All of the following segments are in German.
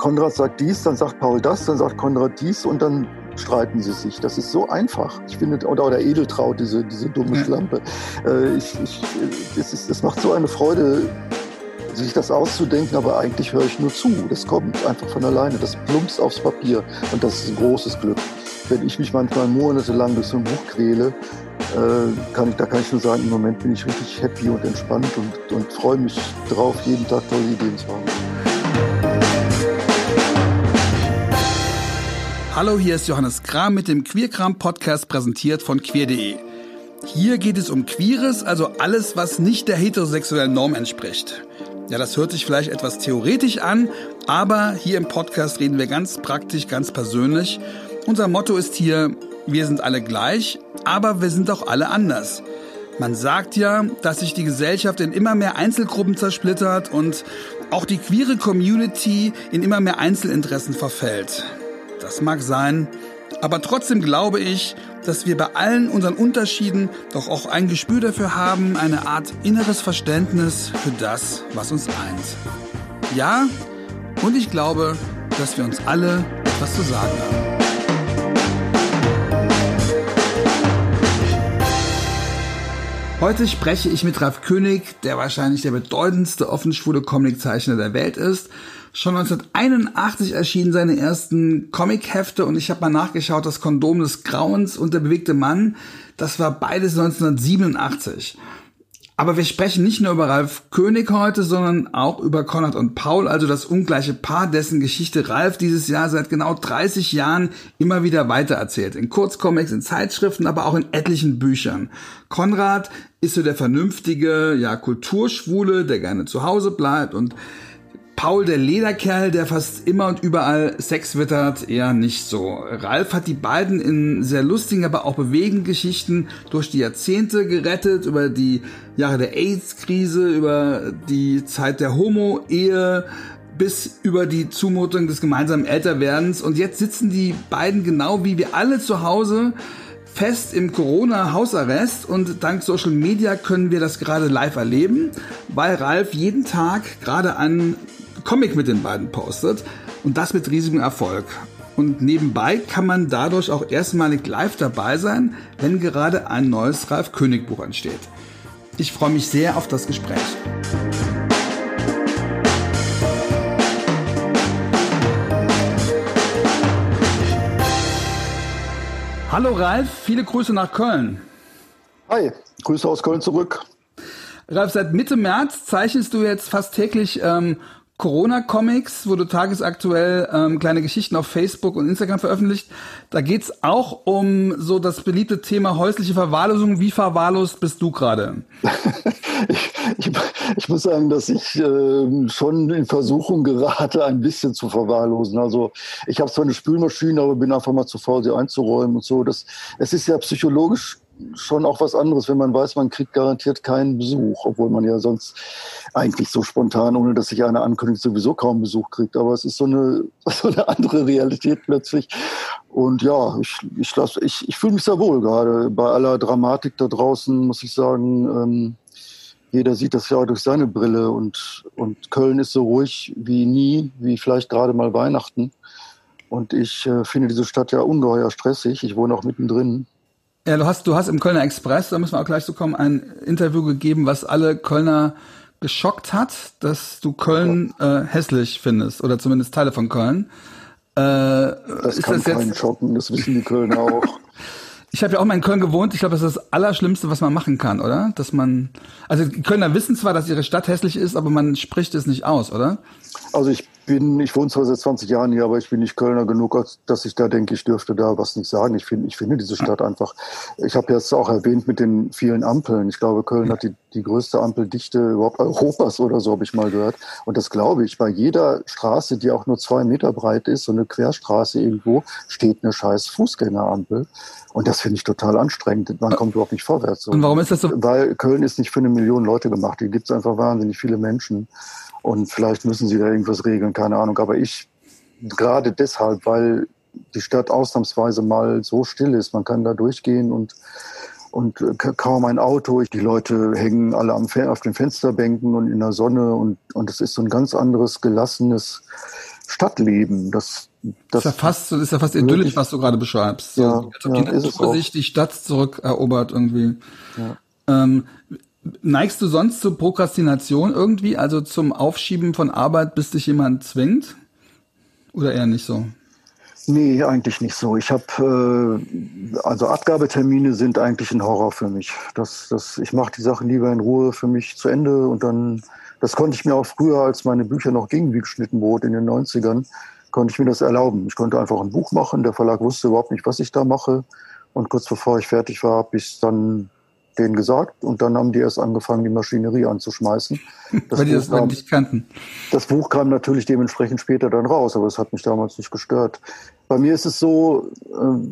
Konrad sagt dies, dann sagt Paul das, dann sagt Konrad dies und dann streiten sie sich. Das ist so einfach. Ich finde, oder, oder Edeltraut, diese, diese dumme Schlampe. Äh, ich, ich, es, ist, es macht so eine Freude, sich das auszudenken, aber eigentlich höre ich nur zu. Das kommt einfach von alleine. Das plumpst aufs Papier und das ist ein großes Glück. Wenn ich mich manchmal monatelang durch so ein Buch quäle, äh, kann ich, da kann ich nur sagen, im Moment bin ich richtig happy und entspannt und, und freue mich drauf, jeden Tag tolle Ideen zu haben. Hallo, hier ist Johannes Kram mit dem Queerkram Podcast präsentiert von queer.de. Hier geht es um Queeres, also alles, was nicht der heterosexuellen Norm entspricht. Ja, das hört sich vielleicht etwas theoretisch an, aber hier im Podcast reden wir ganz praktisch, ganz persönlich. Unser Motto ist hier, wir sind alle gleich, aber wir sind auch alle anders. Man sagt ja, dass sich die Gesellschaft in immer mehr Einzelgruppen zersplittert und auch die queere Community in immer mehr Einzelinteressen verfällt. Das mag sein, aber trotzdem glaube ich, dass wir bei allen unseren Unterschieden doch auch ein Gespür dafür haben, eine Art inneres Verständnis für das, was uns eint. Ja, und ich glaube, dass wir uns alle etwas zu sagen haben. Heute spreche ich mit Ralf König, der wahrscheinlich der bedeutendste offenschwule Comiczeichner der Welt ist Schon 1981 erschienen seine ersten Comic-Hefte und ich habe mal nachgeschaut, das Kondom des Grauens und der bewegte Mann, das war beides 1987. Aber wir sprechen nicht nur über Ralf König heute, sondern auch über Konrad und Paul, also das ungleiche Paar, dessen Geschichte Ralf dieses Jahr seit genau 30 Jahren immer wieder weitererzählt. In Kurzcomics, in Zeitschriften, aber auch in etlichen Büchern. Konrad ist so der vernünftige, ja, Kulturschwule, der gerne zu Hause bleibt und Paul, der Lederkerl, der fast immer und überall Sex wittert, eher nicht so. Ralf hat die beiden in sehr lustigen, aber auch bewegenden Geschichten durch die Jahrzehnte gerettet, über die Jahre der AIDS-Krise, über die Zeit der Homo-Ehe, bis über die Zumutung des gemeinsamen Älterwerdens. Und jetzt sitzen die beiden genau wie wir alle zu Hause fest im Corona-Hausarrest und dank Social Media können wir das gerade live erleben, weil Ralf jeden Tag gerade an Comic mit den beiden postet und das mit riesigem Erfolg. Und nebenbei kann man dadurch auch erstmalig live dabei sein, wenn gerade ein neues Ralf König Buch entsteht. Ich freue mich sehr auf das Gespräch. Hallo Ralf, viele Grüße nach Köln. Hi, Grüße aus Köln zurück. Ralf, seit Mitte März zeichnest du jetzt fast täglich ähm, Corona-Comics, wo du tagesaktuell ähm, kleine Geschichten auf Facebook und Instagram veröffentlicht. Da geht's auch um so das beliebte Thema häusliche Verwahrlosung. Wie verwahrlost bist du gerade? ich, ich, ich, muss sagen, dass ich äh, schon in Versuchung gerate, ein bisschen zu verwahrlosen. Also ich habe zwar eine Spülmaschine, aber bin einfach mal zu faul, sie einzuräumen und so. Das, es ist ja psychologisch schon auch was anderes, wenn man weiß, man kriegt garantiert keinen Besuch, obwohl man ja sonst eigentlich so spontan, ohne dass sich einer ankündigt, sowieso kaum Besuch kriegt. Aber es ist so eine, so eine andere Realität plötzlich. Und ja, ich, ich, ich, ich fühle mich sehr wohl gerade. Bei aller Dramatik da draußen muss ich sagen, ähm, jeder sieht das ja durch seine Brille und, und Köln ist so ruhig wie nie, wie vielleicht gerade mal Weihnachten. Und ich äh, finde diese Stadt ja ungeheuer stressig. Ich wohne auch mittendrin. Ja, du hast, du hast im Kölner Express, da müssen wir auch gleich zu kommen, ein Interview gegeben, was alle Kölner geschockt hat, dass du Köln äh, hässlich findest oder zumindest Teile von Köln. Äh, das kann das keinen jetzt... schocken, das wissen die Kölner auch. Ich habe ja auch mal in Köln gewohnt. Ich glaube, das ist das Allerschlimmste, was man machen kann, oder? Dass man, also die Kölner wissen zwar, dass ihre Stadt hässlich ist, aber man spricht es nicht aus, oder? Also ich bin, ich wohne zwar seit 20 Jahren hier, aber ich bin nicht Kölner genug, dass ich da denke, ich dürfte da was nicht sagen. Ich finde, ich finde diese Stadt einfach. Ich habe jetzt auch erwähnt mit den vielen Ampeln. Ich glaube, Köln hat die, die größte Ampeldichte überhaupt Europas oder so, habe ich mal gehört. Und das glaube ich. Bei jeder Straße, die auch nur zwei Meter breit ist, so eine Querstraße irgendwo, steht eine scheiß Fußgängerampel. Und das finde ich total anstrengend. Man kommt überhaupt nicht vorwärts. Und warum ist das so? Weil Köln ist nicht für eine Million Leute gemacht. Hier gibt es einfach wahnsinnig viele Menschen. Und vielleicht müssen sie da irgendwas regeln, keine Ahnung. Aber ich, gerade deshalb, weil die Stadt ausnahmsweise mal so still ist, man kann da durchgehen und, und kaum ein Auto. Die Leute hängen alle am, auf den Fensterbänken und in der Sonne und, und es ist so ein ganz anderes, gelassenes, Stadtleben. Das, das, ist ja fast, ist ja fast idyllisch, was du gerade beschreibst. So, ja, als ob ja, die Natur sich die Stadt zurückerobert irgendwie. Ja. Ähm, neigst du sonst zur Prokrastination irgendwie, also zum Aufschieben von Arbeit, bis dich jemand zwingt? Oder eher nicht so? Nee, eigentlich nicht so. Ich habe äh, also Abgabetermine sind eigentlich ein Horror für mich. Das, das, ich mache die Sachen lieber in Ruhe für mich zu Ende und dann, das konnte ich mir auch früher, als meine Bücher noch gingen wie geschnitten Brot in den 90ern, konnte ich mir das erlauben. Ich konnte einfach ein Buch machen, der Verlag wusste überhaupt nicht, was ich da mache. Und kurz bevor ich fertig war, habe ich dann denen gesagt und dann haben die erst angefangen, die Maschinerie anzuschmeißen. Das Weil die das kam, nicht kannten. Das Buch kam natürlich dementsprechend später dann raus, aber es hat mich damals nicht gestört. Bei mir ist es so, äh,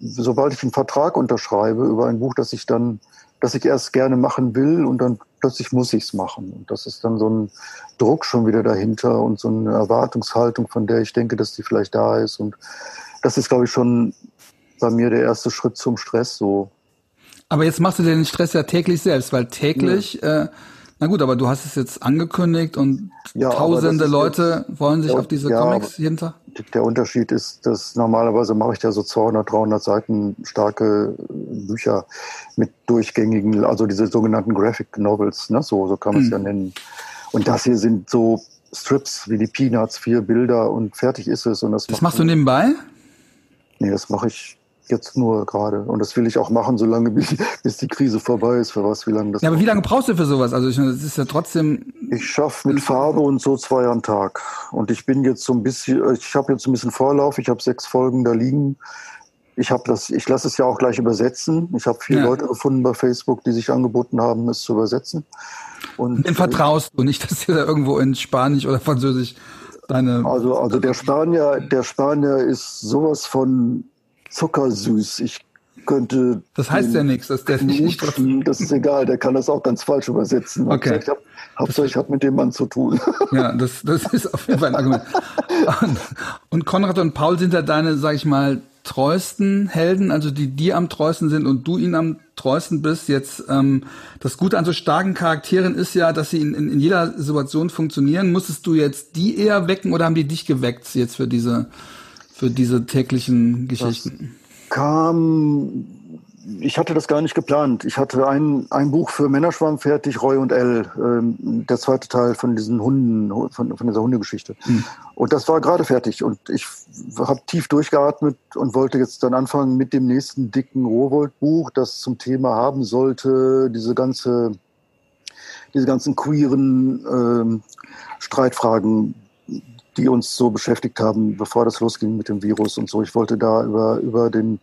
sobald ich einen Vertrag unterschreibe über ein Buch, dass ich dann, dass ich erst gerne machen will und dann plötzlich muss ich es machen. Und das ist dann so ein Druck schon wieder dahinter und so eine Erwartungshaltung, von der ich denke, dass die vielleicht da ist. Und das ist, glaube ich, schon bei mir der erste Schritt zum Stress so. Aber jetzt machst du den Stress ja täglich selbst, weil täglich, ja. äh, na gut, aber du hast es jetzt angekündigt und ja, tausende Leute jetzt, wollen sich ja, auf diese Comics hinter. Der Unterschied ist, dass normalerweise mache ich ja so 200, 300 Seiten starke Bücher mit durchgängigen, also diese sogenannten Graphic Novels, ne? so, so kann man es hm. ja nennen. Und das hier sind so Strips wie die Peanuts, vier Bilder und fertig ist es. Und das, das machst du nebenbei? Nee, das mache ich jetzt nur gerade. Und das will ich auch machen, solange bis, bis die Krise vorbei ist. Für was, wie lange das Ja, aber wie lange brauchst du für sowas? Also ich, das ist ja trotzdem. Ich schaffe mit Farbe und so zwei am Tag. Und ich bin jetzt so ein bisschen, ich habe jetzt ein bisschen Vorlauf. Ich habe sechs Folgen da liegen. Ich habe das, ich lasse es ja auch gleich übersetzen. Ich habe vier ja. Leute gefunden bei Facebook, die sich angeboten haben, es zu übersetzen. Und Den vertraust du nicht, dass dir da irgendwo in Spanisch oder Französisch deine. Also, also der Spanier, der Spanier ist sowas von zuckersüß. Ich könnte. Das heißt ja nichts, dass der nicht. Das ist egal, der kann das auch ganz falsch übersetzen. Okay. Ich hab, Hauptsache, ich habe mit dem Mann zu tun. Ja, das, das ist auf jeden Fall ein Argument. Und, und Konrad und Paul sind ja deine, sag ich mal, treuesten Helden, also die dir am treuesten sind und du ihnen am treuesten bist. Jetzt ähm, das Gute an so starken Charakteren ist ja, dass sie in, in, in jeder Situation funktionieren. Musstest du jetzt die eher wecken oder haben die dich geweckt jetzt für diese für diese täglichen Geschichten? Das kam, ich hatte das gar nicht geplant. Ich hatte ein, ein Buch für Männerschwarm fertig, Roy und Elle, ähm, der zweite Teil von diesen Hunden, von, von dieser Hundegeschichte. Hm. Und das war gerade fertig. Und ich habe tief durchgeatmet und wollte jetzt dann anfangen mit dem nächsten dicken Rowold-Buch, das zum Thema haben sollte, diese ganze, diese ganzen queeren ähm, Streitfragen die uns so beschäftigt haben, bevor das losging mit dem Virus und so. Ich wollte da über, über den,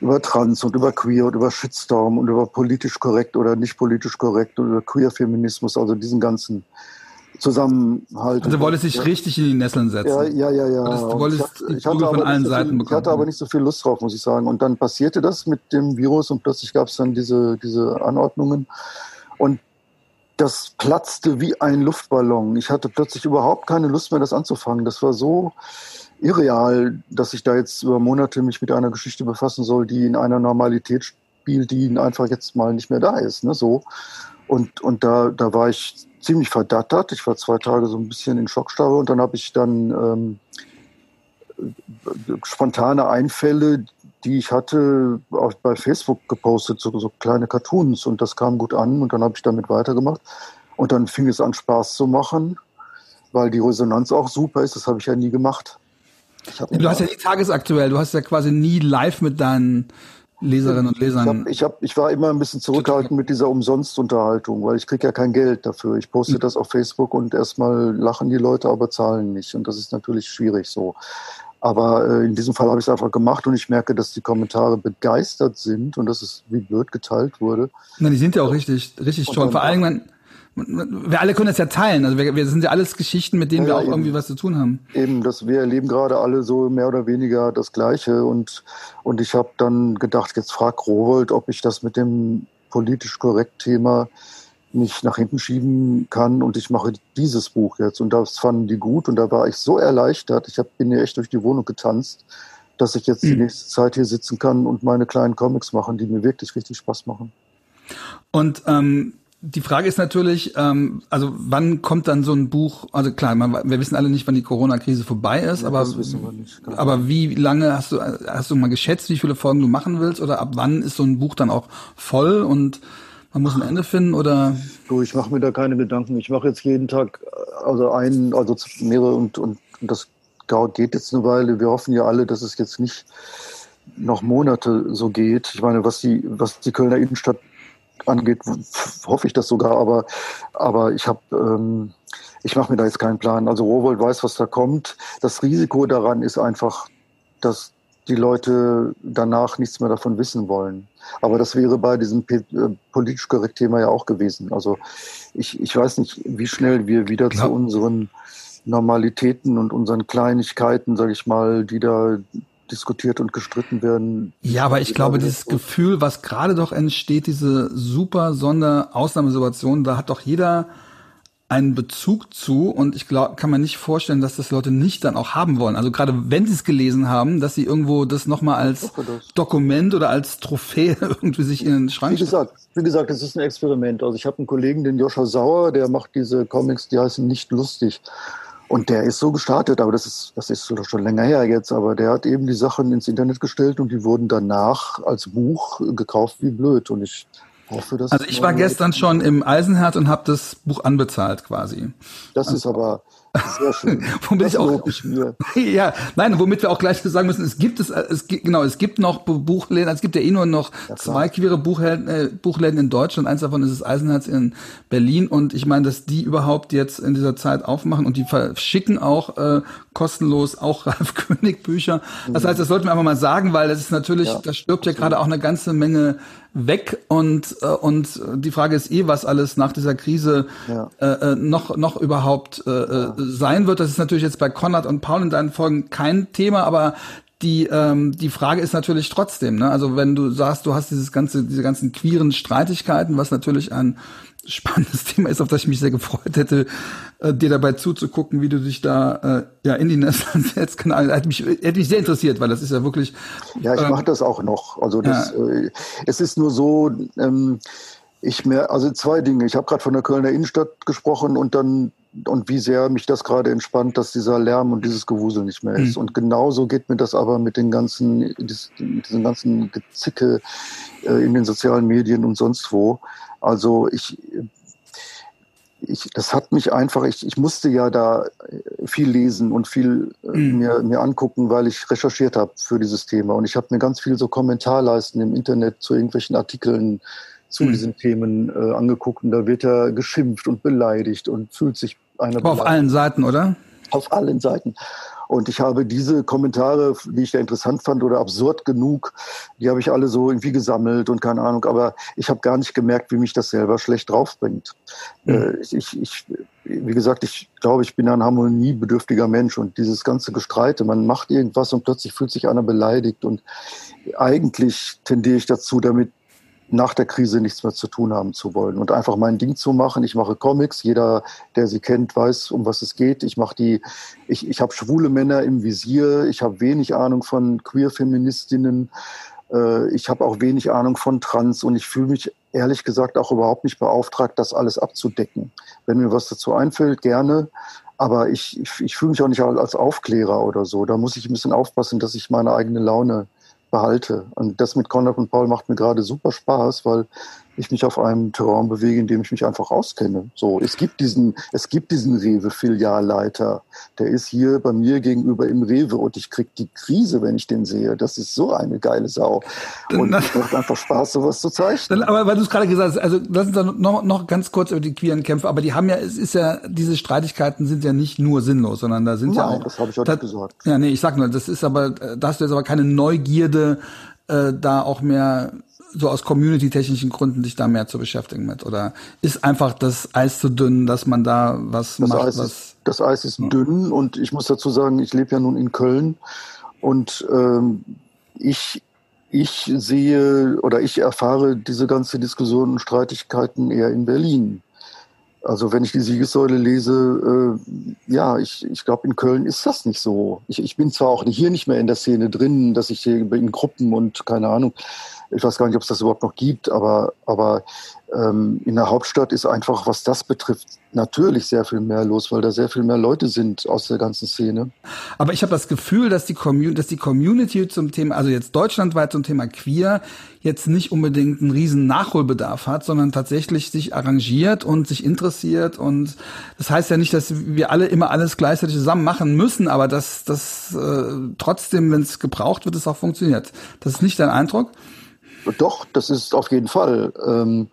über Trans und über Queer und über Shitstorm und über politisch korrekt oder nicht politisch korrekt und über Queer-Feminismus, also diesen ganzen Zusammenhalt. Also du wolltest dich ja. richtig in die Nesseln setzen. Ja, ja, ja, ja. Du wolltest ich, ich hatte von allen so Seiten viel, bekommen. Ich hatte aber nicht so viel Lust drauf, muss ich sagen. Und dann passierte das mit dem Virus und plötzlich gab es dann diese, diese Anordnungen. Und das platzte wie ein Luftballon. Ich hatte plötzlich überhaupt keine Lust mehr, das anzufangen. Das war so irreal, dass ich da jetzt über Monate mich mit einer Geschichte befassen soll, die in einer Normalität spielt, die einfach jetzt mal nicht mehr da ist. Ne? So. Und, und da, da war ich ziemlich verdattert. Ich war zwei Tage so ein bisschen in Schockstarre und dann habe ich dann ähm, spontane Einfälle, die ich hatte, auch bei Facebook gepostet, so, so kleine Cartoons und das kam gut an und dann habe ich damit weitergemacht. Und dann fing es an, Spaß zu machen, weil die Resonanz auch super ist. Das habe ich ja nie gemacht. Du hast ja nie tagesaktuell, du hast ja quasi nie live mit deinen Leserinnen und Lesern. Ich, hab, ich, hab, ich war immer ein bisschen zurückhaltend mit dieser Umsonstunterhaltung, weil ich kriege ja kein Geld dafür. Ich poste mhm. das auf Facebook und erstmal lachen die Leute, aber zahlen nicht. Und das ist natürlich schwierig so. Aber äh, in diesem Fall habe ich es einfach gemacht und ich merke, dass die Kommentare begeistert sind und dass es wie blöd geteilt wurde. Na, die sind ja auch richtig, richtig toll. Vor allem, man, wir alle können das ja teilen. Also wir, wir sind ja alles Geschichten, mit denen ja, wir auch eben, irgendwie was zu tun haben. Eben, dass wir erleben gerade alle so mehr oder weniger das Gleiche. Und, und ich habe dann gedacht, jetzt frag Rowold, ob ich das mit dem politisch korrekt Thema nicht nach hinten schieben kann und ich mache dieses Buch jetzt. Und das fanden die gut und da war ich so erleichtert. Ich hab, bin hier echt durch die Wohnung getanzt, dass ich jetzt die mhm. nächste Zeit hier sitzen kann und meine kleinen Comics machen, die mir wirklich richtig Spaß machen. Und ähm, die Frage ist natürlich, ähm, also wann kommt dann so ein Buch, also klar, man, wir wissen alle nicht, wann die Corona-Krise vorbei ist, ja, aber, nicht, aber wie lange hast du, hast du mal geschätzt, wie viele Folgen du machen willst oder ab wann ist so ein Buch dann auch voll und man muss ein Ende finden oder? Du, ich mache mir da keine Gedanken. Ich mache jetzt jeden Tag also einen, also mehrere und, und, das geht jetzt eine Weile. Wir hoffen ja alle, dass es jetzt nicht noch Monate so geht. Ich meine, was die, was die Kölner Innenstadt angeht, hoffe ich das sogar, aber, aber ich habe, ähm, ich mache mir da jetzt keinen Plan. Also Rowold weiß, was da kommt. Das Risiko daran ist einfach, dass die Leute danach nichts mehr davon wissen wollen. Aber das wäre bei diesem äh, politisch korrekt Thema ja auch gewesen. Also ich, ich weiß nicht, wie schnell wir wieder Klar. zu unseren Normalitäten und unseren Kleinigkeiten, sage ich mal, die da diskutiert und gestritten werden. Ja, aber ich glaube, dieses Gefühl, was gerade doch entsteht, diese super Sonderausnahmesituation, da hat doch jeder einen Bezug zu und ich glaube, kann man nicht vorstellen, dass das Leute nicht dann auch haben wollen. Also gerade wenn sie es gelesen haben, dass sie irgendwo das nochmal als Dokument oder als Trophäe irgendwie sich in den Schrank Wie gesagt, wie gesagt, es ist ein Experiment. Also ich habe einen Kollegen, den Joscha Sauer, der macht diese Comics, die heißen nicht lustig. Und der ist so gestartet, aber das ist, das ist schon länger her jetzt, aber der hat eben die Sachen ins Internet gestellt und die wurden danach als Buch gekauft wie blöd. Und ich. Also ich war gestern schon im Eisenherz und habe das Buch anbezahlt quasi. Das ist aber, sehr schön. womit das ich auch, ich mir. ja, nein, womit wir auch gleich sagen müssen, es gibt es, es gibt, genau, es gibt noch Buchläden, es gibt ja eh nur noch ja, zwei queere Buchläden, äh, Buchläden in Deutschland. Eins davon ist das Eisenherz in Berlin und ich meine, dass die überhaupt jetzt in dieser Zeit aufmachen und die verschicken auch äh, kostenlos auch Ralf König Bücher. Das heißt, das sollten wir einfach mal sagen, weil das ist natürlich, ja, da stirbt ja gerade auch eine ganze Menge weg und äh, und die Frage ist eh, was alles nach dieser Krise ja. äh, äh noch noch überhaupt äh, äh, ja. sein wird. Das ist natürlich jetzt bei Konrad und Paul in deinen Folgen kein Thema, aber die ähm, die Frage ist natürlich trotzdem, ne? Also wenn du sagst, du hast dieses ganze diese ganzen queeren Streitigkeiten, was natürlich ein spannendes Thema ist, auf das ich mich sehr gefreut hätte, äh, dir dabei zuzugucken, wie du dich da äh, ja in die. Genau, hätte mich, hätte mich sehr interessiert, weil das ist ja wirklich. Ja, ich ähm, mache das auch noch. Also das, ja. äh, es ist nur so, ähm, ich mehr, also zwei Dinge. Ich habe gerade von der Kölner Innenstadt gesprochen und dann und wie sehr mich das gerade entspannt, dass dieser Lärm und dieses Gewusel nicht mehr ist. Mhm. Und genauso geht mir das aber mit den ganzen, diesen ganzen Gezicke äh, in den sozialen Medien und sonst wo. Also ich, ich, das hat mich einfach, ich, ich musste ja da viel lesen und viel äh, mhm. mir, mir angucken, weil ich recherchiert habe für dieses Thema. Und ich habe mir ganz viel so Kommentarleisten im Internet zu irgendwelchen Artikeln zu mhm. diesen Themen äh, angeguckt. Und da wird er geschimpft und beleidigt und fühlt sich einer. Auf allen Seiten, oder? Auf allen Seiten. Und ich habe diese Kommentare, die ich da interessant fand oder absurd genug, die habe ich alle so irgendwie gesammelt und keine Ahnung. Aber ich habe gar nicht gemerkt, wie mich das selber schlecht draufbringt. Mhm. Ich, ich, wie gesagt, ich glaube, ich bin ein harmoniebedürftiger Mensch und dieses ganze Gestreite, man macht irgendwas und plötzlich fühlt sich einer beleidigt und eigentlich tendiere ich dazu, damit nach der Krise nichts mehr zu tun haben zu wollen und einfach mein Ding zu machen. Ich mache Comics, jeder, der sie kennt, weiß, um was es geht. Ich mache die, ich, ich habe schwule Männer im Visier, ich habe wenig Ahnung von Queer-Feministinnen, äh, ich habe auch wenig Ahnung von Trans und ich fühle mich ehrlich gesagt auch überhaupt nicht beauftragt, das alles abzudecken. Wenn mir was dazu einfällt, gerne. Aber ich, ich, ich fühle mich auch nicht als Aufklärer oder so. Da muss ich ein bisschen aufpassen, dass ich meine eigene Laune behalte. Und das mit Konrad und Paul macht mir gerade super Spaß, weil ich mich auf einem Terrain bewege, in dem ich mich einfach auskenne. So, es gibt diesen, es gibt diesen Rewe-Filialleiter. Der ist hier bei mir gegenüber im Rewe und ich krieg die Krise, wenn ich den sehe. Das ist so eine geile Sau. Und es macht einfach Spaß, sowas zu zeichnen. Aber weil du es gerade gesagt hast, also lass uns dann noch, noch ganz kurz über die queeren Kämpfe, aber die haben ja, es ist ja, diese Streitigkeiten sind ja nicht nur sinnlos, sondern da sind Nein, ja auch. das habe ich nicht gesagt. Ja, nee, ich sag nur, das ist aber, da hast du jetzt aber keine Neugierde, äh, da auch mehr so aus community-technischen Gründen sich da mehr zu beschäftigen mit? Oder ist einfach das Eis zu dünn, dass man da was das macht? Eis was, ist, das Eis ist ja. dünn und ich muss dazu sagen, ich lebe ja nun in Köln und ähm, ich ich sehe oder ich erfahre diese ganze Diskussion und Streitigkeiten eher in Berlin. Also wenn ich die Siegessäule lese, äh, ja, ich, ich glaube, in Köln ist das nicht so. Ich, ich bin zwar auch hier nicht mehr in der Szene drin, dass ich hier in Gruppen und keine Ahnung, ich weiß gar nicht, ob es das überhaupt noch gibt, aber, aber ähm, in der Hauptstadt ist einfach, was das betrifft, natürlich sehr viel mehr los, weil da sehr viel mehr Leute sind aus der ganzen Szene. Aber ich habe das Gefühl, dass die, Commun dass die Community zum Thema, also jetzt deutschlandweit zum Thema Queer, jetzt nicht unbedingt einen riesen Nachholbedarf hat, sondern tatsächlich sich arrangiert und sich interessiert. Und das heißt ja nicht, dass wir alle immer alles gleichzeitig zusammen machen müssen, aber dass das äh, trotzdem, wenn es gebraucht wird, es auch funktioniert. Das ist nicht dein Eindruck? Doch, das ist auf jeden Fall. Ähm,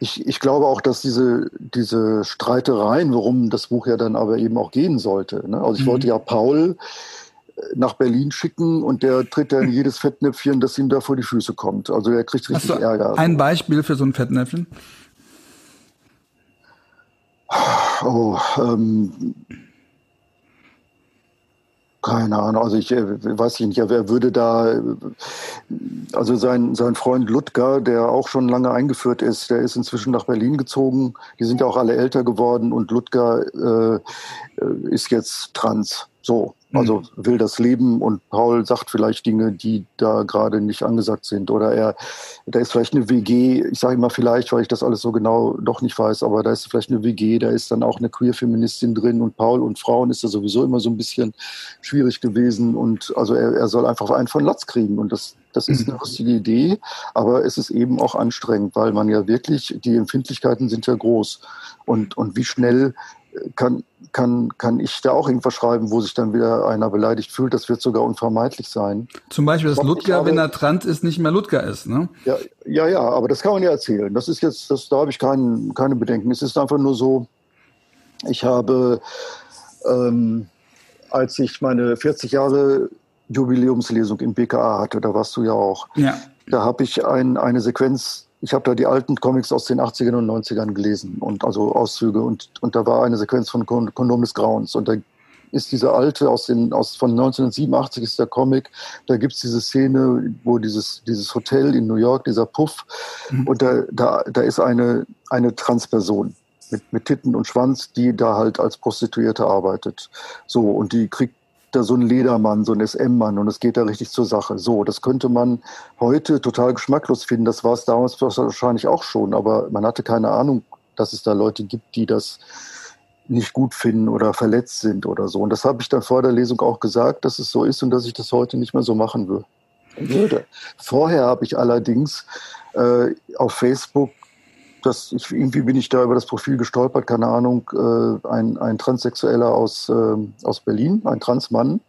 ich, ich glaube auch, dass diese, diese Streitereien, worum das Buch ja dann aber eben auch gehen sollte. Ne? Also ich mhm. wollte ja Paul äh, nach Berlin schicken und der tritt ja in jedes Fettnäpfchen, das ihm da vor die Füße kommt. Also er kriegt richtig Hast du Ärger. Ein Beispiel für so ein Fettnäpfchen? Oh, ähm, keine Ahnung, also ich äh, weiß nicht, wer würde da, also sein, sein Freund Ludger, der auch schon lange eingeführt ist, der ist inzwischen nach Berlin gezogen. Die sind ja auch alle älter geworden und Ludger äh, ist jetzt trans. So, also mhm. will das Leben und Paul sagt vielleicht Dinge, die da gerade nicht angesagt sind. Oder er, da ist vielleicht eine WG, ich sage immer vielleicht, weil ich das alles so genau doch nicht weiß, aber da ist vielleicht eine WG, da ist dann auch eine Queer-Feministin drin und Paul und Frauen ist da sowieso immer so ein bisschen schwierig gewesen. Und also er, er soll einfach einen von Latz kriegen. Und das, das ist eine mhm. lustige Idee, aber es ist eben auch anstrengend, weil man ja wirklich, die Empfindlichkeiten sind ja groß. Und, und wie schnell kann, kann, kann ich da auch irgendwas schreiben, wo sich dann wieder einer beleidigt fühlt. Das wird sogar unvermeidlich sein. Zum Beispiel, dass Ludger, wenn er trans ist, nicht mehr Ludger ist, ne? Ja, ja, ja, aber das kann man ja erzählen. Das ist jetzt, das, da habe ich kein, keine Bedenken. Es ist einfach nur so, ich habe, ähm, als ich meine 40 Jahre Jubiläumslesung im BKA hatte, da warst du ja auch. Ja. Da habe ich ein, eine Sequenz ich habe da die alten Comics aus den 80ern und 90ern gelesen und also Auszüge und, und da war eine Sequenz von Kondom des Grauens und da ist diese alte aus den aus von 1987 ist der Comic da gibt's diese Szene wo dieses dieses Hotel in New York dieser Puff mhm. und da da da ist eine eine Transperson mit mit Titten und Schwanz die da halt als Prostituierte arbeitet so und die kriegt da so ein Ledermann, so ein SM-Mann und es geht da richtig zur Sache. So, das könnte man heute total geschmacklos finden. Das war es damals wahrscheinlich auch schon, aber man hatte keine Ahnung, dass es da Leute gibt, die das nicht gut finden oder verletzt sind oder so. Und das habe ich dann vor der Lesung auch gesagt, dass es so ist und dass ich das heute nicht mehr so machen würde. Vorher habe ich allerdings äh, auf Facebook das, ich, irgendwie bin ich da über das Profil gestolpert, keine Ahnung, äh, ein, ein Transsexueller aus, äh, aus Berlin, ein Transmann,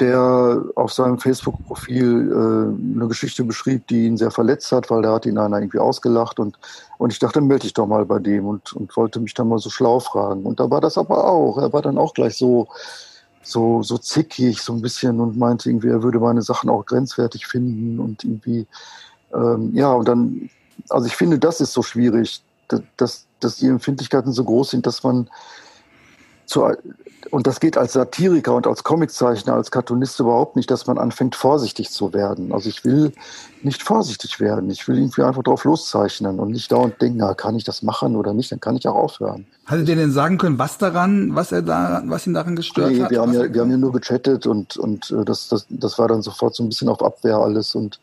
der auf seinem Facebook-Profil äh, eine Geschichte beschrieb, die ihn sehr verletzt hat, weil da hat ihn einer irgendwie ausgelacht und, und ich dachte, melde ich doch mal bei dem und, und wollte mich dann mal so schlau fragen. Und da war das aber auch. Er war dann auch gleich so, so, so zickig, so ein bisschen und meinte irgendwie, er würde meine Sachen auch grenzwertig finden und irgendwie, ähm, ja, und dann also ich finde, das ist so schwierig, dass, dass die Empfindlichkeiten so groß sind, dass man zu, und das geht als Satiriker und als Comiczeichner, als Cartoonist überhaupt nicht, dass man anfängt, vorsichtig zu werden. Also ich will nicht vorsichtig werden. Ich will irgendwie einfach drauf loszeichnen und nicht dauernd denken, na, kann ich das machen oder nicht, dann kann ich auch aufhören. Hattet ihr denn sagen können, was daran, was er da, was ihn daran gestört nee, hat? Wir haben, ja, wir haben ja nur gechattet und, und äh, das, das, das war dann sofort so ein bisschen auf Abwehr alles und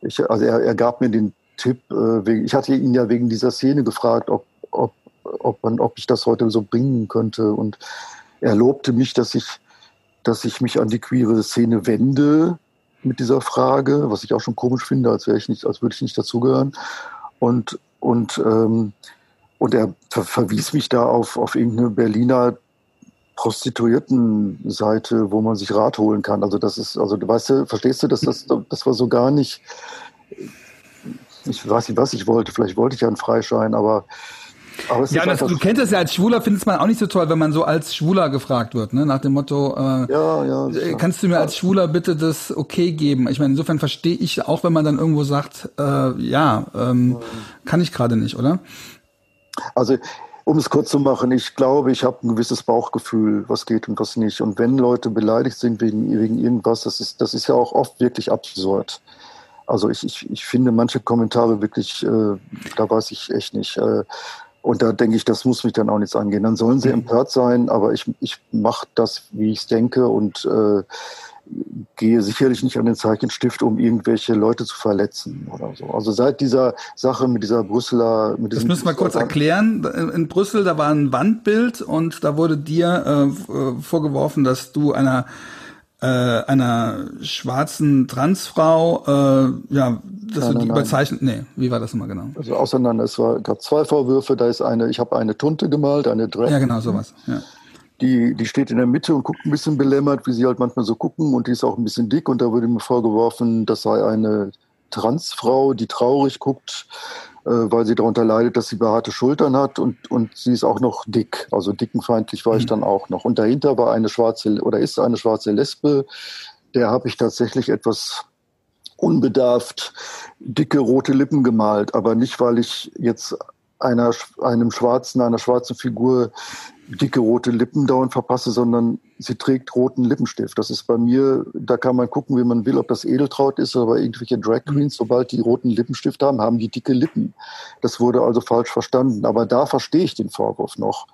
ich, also er, er gab mir den Tipp. Äh, ich hatte ihn ja wegen dieser Szene gefragt, ob, ob, ob, man, ob ich das heute so bringen könnte. Und er lobte mich, dass ich, dass ich mich an die queere Szene wende mit dieser Frage, was ich auch schon komisch finde, als wäre ich nicht, als würde ich nicht dazugehören. Und, und, ähm, und er ver verwies mich da auf, auf irgendeine Berliner Prostituiertenseite, wo man sich Rat holen kann. Also das ist, also du weißt du, verstehst du, dass das, das war so gar nicht ich weiß nicht, was ich wollte. Vielleicht wollte ich ja einen Freischein, aber aber ja, das, du kennst es ja als Schwuler, findet man auch nicht so toll, wenn man so als Schwuler gefragt wird, ne? nach dem Motto, äh, ja, ja, äh, kannst du mir als Schwuler bitte das okay geben? Ich meine, insofern verstehe ich auch, wenn man dann irgendwo sagt, äh, ja, ähm, kann ich gerade nicht, oder? Also, um es kurz zu machen, ich glaube, ich habe ein gewisses Bauchgefühl, was geht und was nicht. Und wenn Leute beleidigt sind wegen, wegen irgendwas, das ist, das ist ja auch oft wirklich absurd. Also ich, ich, ich finde manche Kommentare wirklich, äh, da weiß ich echt nicht. Äh, und da denke ich, das muss mich dann auch nichts angehen. Dann sollen sie mhm. empört sein, aber ich, ich mache das, wie ich es denke. Und äh, gehe sicherlich nicht an den Zeichenstift, um irgendwelche Leute zu verletzen oder so. Also seit dieser Sache mit dieser Brüsseler, mit Das müssen wir kurz erklären. In Brüssel, da war ein Wandbild und da wurde dir äh, vorgeworfen, dass du einer äh, einer schwarzen Transfrau, äh, ja, dass nein, nein, überzeichnet. Nee, wie war das immer genau? Also auseinander. Es war, gab zwei Vorwürfe. Da ist eine, ich habe eine Tunte gemalt, eine Drag. Ja, genau, sowas. Ja. Die, die steht in der Mitte und guckt ein bisschen belämmert, wie sie halt manchmal so gucken. Und die ist auch ein bisschen dick. Und da wurde mir vorgeworfen, das sei eine Transfrau, die traurig guckt, weil sie darunter leidet, dass sie behaarte Schultern hat. Und, und sie ist auch noch dick. Also dickenfeindlich war ich mhm. dann auch noch. Und dahinter war eine schwarze oder ist eine schwarze Lesbe. Der habe ich tatsächlich etwas unbedarft dicke rote Lippen gemalt, aber nicht, weil ich jetzt einer, einem schwarzen, einer schwarzen Figur dicke rote Lippen dauernd verpasse, sondern sie trägt roten Lippenstift. Das ist bei mir, da kann man gucken, wie man will, ob das Edeltraut ist oder irgendwelche Drag Queens, sobald die roten Lippenstift haben, haben die dicke Lippen. Das wurde also falsch verstanden. Aber da verstehe ich den Vorwurf noch.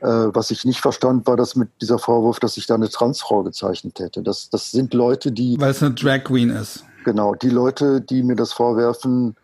Äh, was ich nicht verstand, war das mit dieser Vorwurf, dass ich da eine Transfrau gezeichnet hätte. Das, das sind Leute, die. Weil es eine Drag Queen ist. Genau, die Leute, die mir das vorwerfen,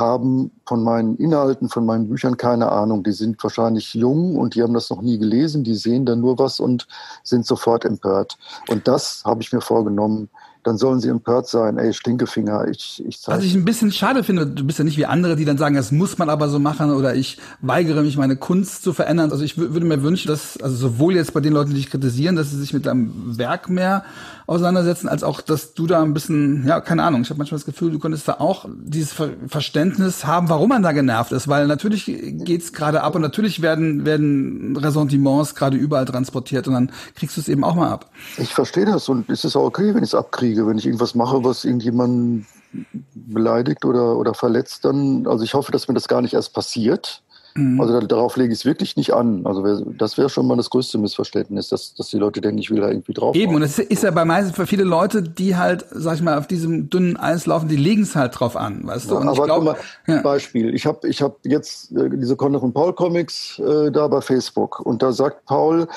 haben von meinen Inhalten, von meinen Büchern keine Ahnung. Die sind wahrscheinlich jung und die haben das noch nie gelesen. Die sehen dann nur was und sind sofort empört. Und das habe ich mir vorgenommen, dann sollen sie empört sein, ey, Stinkefinger, ich, ich zeige. Was ich ein bisschen schade finde, du bist ja nicht wie andere, die dann sagen, das muss man aber so machen oder ich weigere mich, meine Kunst zu verändern. Also ich würde mir wünschen, dass, also sowohl jetzt bei den Leuten, die dich kritisieren, dass sie sich mit deinem Werk mehr auseinandersetzen, als auch, dass du da ein bisschen, ja, keine Ahnung, ich habe manchmal das Gefühl, du könntest da auch dieses Ver Verständnis haben, warum man da genervt ist, weil natürlich geht's gerade ab und natürlich werden, werden Ressentiments gerade überall transportiert und dann kriegst du es eben auch mal ab. Ich verstehe das und es ist auch okay, wenn ich es abkriege, wenn ich irgendwas mache, was irgendjemanden beleidigt oder, oder verletzt, dann, also ich hoffe, dass mir das gar nicht erst passiert. Mhm. Also darauf lege ich es wirklich nicht an. Also das wäre schon mal das größte Missverständnis, dass, dass die Leute denken, ich will da irgendwie drauf. Eben, und es ist ja bei meisten für viele Leute, die halt, sag ich mal, auf diesem dünnen Eis laufen, die legen es halt drauf an, weißt du? Und ja, aber ich glaub, mal, ja. Beispiel. Ich habe ich hab jetzt äh, diese Conrad und Paul Comics äh, da bei Facebook und da sagt Paul,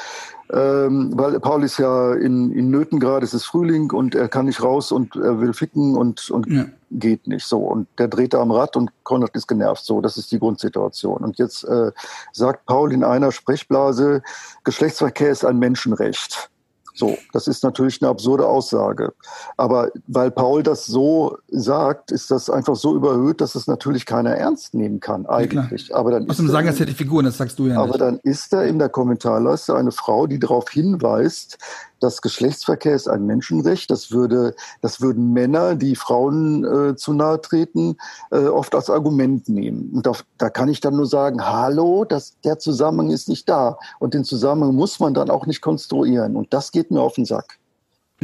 ähm, weil Paul ist ja in, in Nöten gerade, es ist Frühling und er kann nicht raus und er will ficken und, und ja. geht nicht so. Und der dreht da am Rad und Konrad ist genervt. So, das ist die Grundsituation. Und jetzt äh, sagt Paul in einer Sprechblase, Geschlechtsverkehr ist ein Menschenrecht. So, das ist natürlich eine absurde Aussage. Aber weil Paul das so sagt, ist das einfach so überhöht, dass es natürlich keiner ernst nehmen kann, eigentlich. Ja, aber dann Außerdem sagen das ja die Figuren, das sagst du ja nicht. Aber dann ist da in der Kommentarleiste eine Frau, die darauf hinweist, dass Geschlechtsverkehr ist ein Menschenrecht. Das würde, das würden Männer, die Frauen äh, zu nahe treten, äh, oft als Argument nehmen. Und da, da kann ich dann nur sagen, hallo, das, der Zusammenhang ist nicht da. Und den Zusammenhang muss man dann auch nicht konstruieren. Und das geht mir auf den Sack.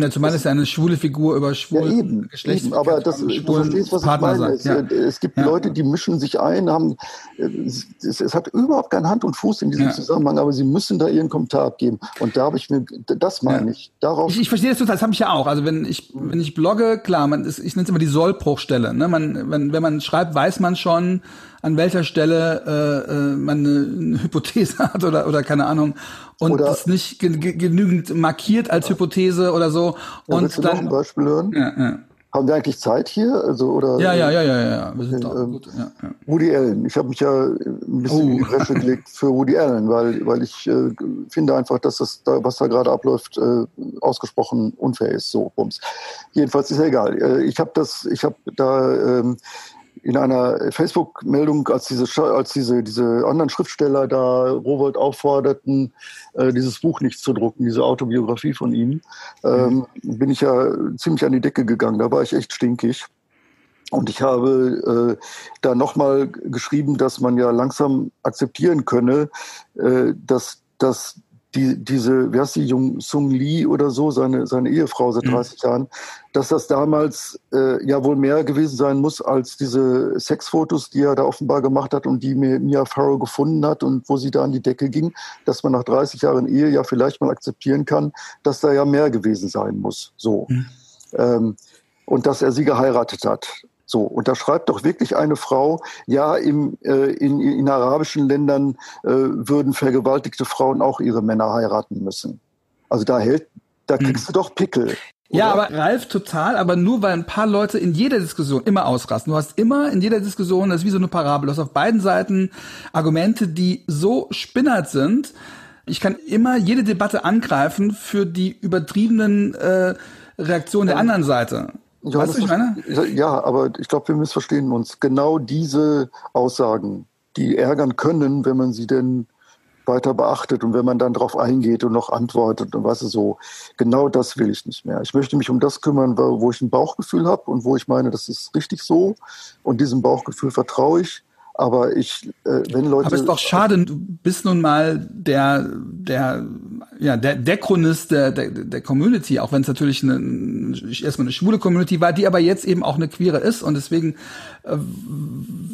Ja, zumal ja eine schwule Figur über schwul ja, eben, eben, aber das, du verstehst, was Partner ich meine. Es, ja. es, gibt ja. Leute, die mischen sich ein, haben, es, es, hat überhaupt keinen Hand und Fuß in diesem. Zusammenhang, aber sie müssen da ihren Kommentar abgeben. Und da habe ich mir, das meine ich. Darauf ich, ich verstehe das total, das habe ich ja auch. Also wenn ich, wenn ich blogge, klar, man, ist, ich nenne es immer die Sollbruchstelle. Ne? Man, wenn, wenn man schreibt, weiß man schon, an welcher Stelle äh, äh, man eine, eine Hypothese hat oder, oder keine Ahnung und oder, das nicht genügend markiert als Hypothese oder so. Ja, und dann, noch ein Beispiel hören? Ja, ja. Haben wir eigentlich Zeit hier? Also, oder, ja, ja, ja, ja, ja. Wir sind ähm, gut. Ja, ja. Woody Allen. Ich habe mich ja ein bisschen oh. in die Bresche gelegt für Woody Allen, weil, weil ich äh, finde einfach, dass das, da, was da gerade abläuft, äh, ausgesprochen unfair ist. So, bums. Jedenfalls ist ja egal. Äh, ich habe das, ich habe da ähm, in einer Facebook-Meldung, als diese, als diese, diese anderen Schriftsteller da Robert aufforderten, äh, dieses Buch nicht zu drucken, diese Autobiografie von ihm, ähm, bin ich ja ziemlich an die Decke gegangen. Da war ich echt stinkig. Und ich habe äh, da nochmal geschrieben, dass man ja langsam akzeptieren könne, äh, dass, dass die, diese, wie heißt die, Jung Sung Lee oder so, seine, seine Ehefrau seit 30 mhm. Jahren, dass das damals äh, ja wohl mehr gewesen sein muss als diese Sexfotos, die er da offenbar gemacht hat und die Mia Farrow gefunden hat und wo sie da an die Decke ging, dass man nach 30 Jahren Ehe ja vielleicht mal akzeptieren kann, dass da ja mehr gewesen sein muss. So. Mhm. Ähm, und dass er sie geheiratet hat. So, und da schreibt doch wirklich eine Frau, ja, im, äh, in, in arabischen Ländern äh, würden vergewaltigte Frauen auch ihre Männer heiraten müssen. Also da hält da kriegst hm. du doch Pickel. Ja, aber Ralf total, aber nur weil ein paar Leute in jeder Diskussion immer ausrasten. Du hast immer in jeder Diskussion, das ist wie so eine Parabel, du hast auf beiden Seiten Argumente, die so spinnert sind. Ich kann immer jede Debatte angreifen für die übertriebenen äh, Reaktionen der anderen Seite. Ja, weißt du, ich meine? Ja, aber ich glaube, wir missverstehen uns. Genau diese Aussagen, die ärgern können, wenn man sie denn weiter beachtet und wenn man dann darauf eingeht und noch antwortet und was ist so, genau das will ich nicht mehr. Ich möchte mich um das kümmern, wo ich ein Bauchgefühl habe und wo ich meine, das ist richtig so und diesem Bauchgefühl vertraue ich aber ich, äh, wenn Leute. Aber es ist doch schade, du bist nun mal der, der, ja, der, der Chronist der, der, der Community, auch wenn es natürlich eine, erstmal eine schwule Community war, die aber jetzt eben auch eine queere ist und deswegen äh,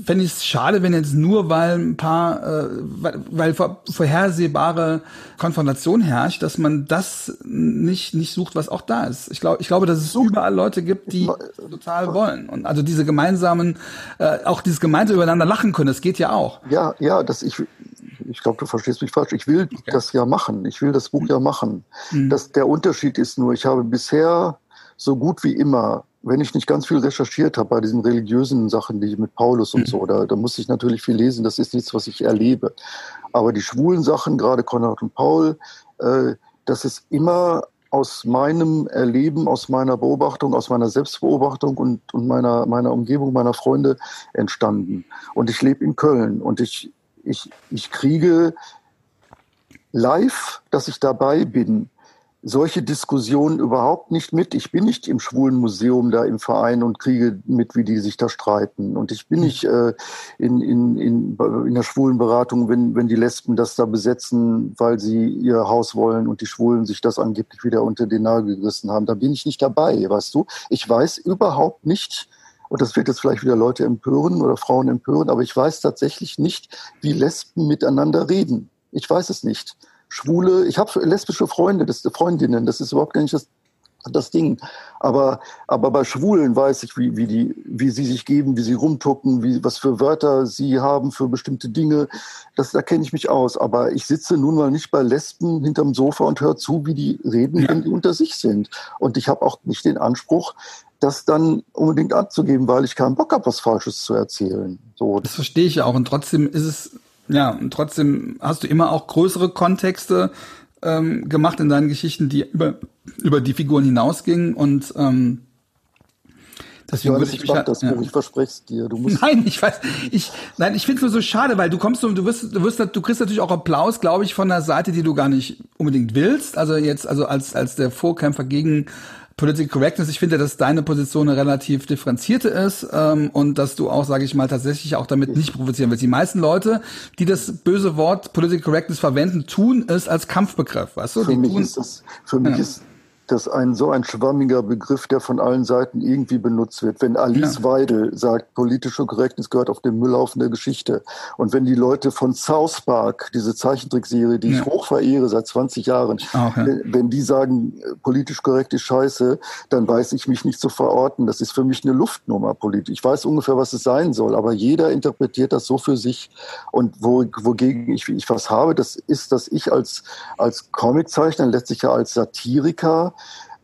fände ich es schade, wenn jetzt nur weil ein paar, äh, weil, weil vor, vorhersehbare Konfrontation herrscht, dass man das nicht, nicht sucht, was auch da ist. Ich glaube, ich glaube, dass es überall Leute gibt, die total wollen. Und also diese gemeinsamen, äh, auch dieses gemeinsame übereinander lachen können. Das geht ja auch. Ja, ja, das ich, ich glaube, du verstehst mich falsch. Ich will okay. das ja machen. Ich will das Buch ja machen. Mhm. Das, der Unterschied ist nur, ich habe bisher so gut wie immer, wenn ich nicht ganz viel recherchiert habe bei diesen religiösen Sachen, die mit Paulus und mhm. so, da, da muss ich natürlich viel lesen. Das ist nichts, was ich erlebe. Aber die schwulen Sachen, gerade Konrad und Paul, äh, das ist immer aus meinem Erleben, aus meiner Beobachtung, aus meiner Selbstbeobachtung und, und meiner, meiner Umgebung, meiner Freunde entstanden. Und ich lebe in Köln und ich, ich, ich kriege live, dass ich dabei bin, solche Diskussionen überhaupt nicht mit. Ich bin nicht im schwulen Museum da im Verein und kriege mit, wie die sich da streiten. Und ich bin nicht äh, in, in, in, in der schwulen Beratung, wenn, wenn die Lesben das da besetzen, weil sie ihr Haus wollen und die Schwulen sich das angeblich wieder unter den Nagel gerissen haben. Da bin ich nicht dabei, weißt du. Ich weiß überhaupt nicht, und das wird jetzt vielleicht wieder Leute empören oder Frauen empören, aber ich weiß tatsächlich nicht, wie Lesben miteinander reden. Ich weiß es nicht. Schwule, ich habe lesbische Freunde, das, Freundinnen, das ist überhaupt gar nicht das, das Ding. Aber, aber bei Schwulen weiß ich, wie, wie, die, wie sie sich geben, wie sie rumtucken, wie, was für Wörter sie haben für bestimmte Dinge. Das, da kenne ich mich aus. Aber ich sitze nun mal nicht bei Lesben hinterm Sofa und höre zu, wie die reden, ja. wenn die unter sich sind. Und ich habe auch nicht den Anspruch, das dann unbedingt anzugeben, weil ich keinen Bock habe, was Falsches zu erzählen. So. Das verstehe ich ja auch. Und trotzdem ist es ja, und trotzdem hast du immer auch größere Kontexte ähm, gemacht in deinen Geschichten, die über, über die Figuren hinausgingen und ähm, Deswegen würde ich, ich das ja. Buch, ich verspreche es dir. Du musst nein, ich weiß, ich, nein, ich finde es nur so schade, weil du kommst so, du wirst, du wirst, du kriegst natürlich auch Applaus, glaube ich, von der Seite, die du gar nicht unbedingt willst. Also jetzt, also als, als der Vorkämpfer gegen Political Correctness. Ich finde, dass deine Position eine relativ differenzierte ist ähm, und dass du auch, sage ich mal, tatsächlich auch damit nicht provozieren willst. Die meisten Leute, die das böse Wort Political Correctness verwenden, tun es als Kampfbegriff, weißt du? Für die mich tun, ist das, für mich ja. ist das ein so ein schwammiger Begriff, der von allen Seiten irgendwie benutzt wird. Wenn Alice ja. Weidel sagt, politische Korrektnis gehört auf den Müllhaufen der Geschichte. Und wenn die Leute von South Park, diese Zeichentrickserie, die ja. ich hoch verehre seit 20 Jahren, auch, ja. wenn die sagen, politisch korrekt ist scheiße, dann weiß ich mich nicht zu verorten. Das ist für mich eine Luftnummer politisch. Ich weiß ungefähr, was es sein soll, aber jeder interpretiert das so für sich. Und wo, wogegen ich, ich was habe, das ist, dass ich als, als Comiczeichner, letztlich ja als Satiriker,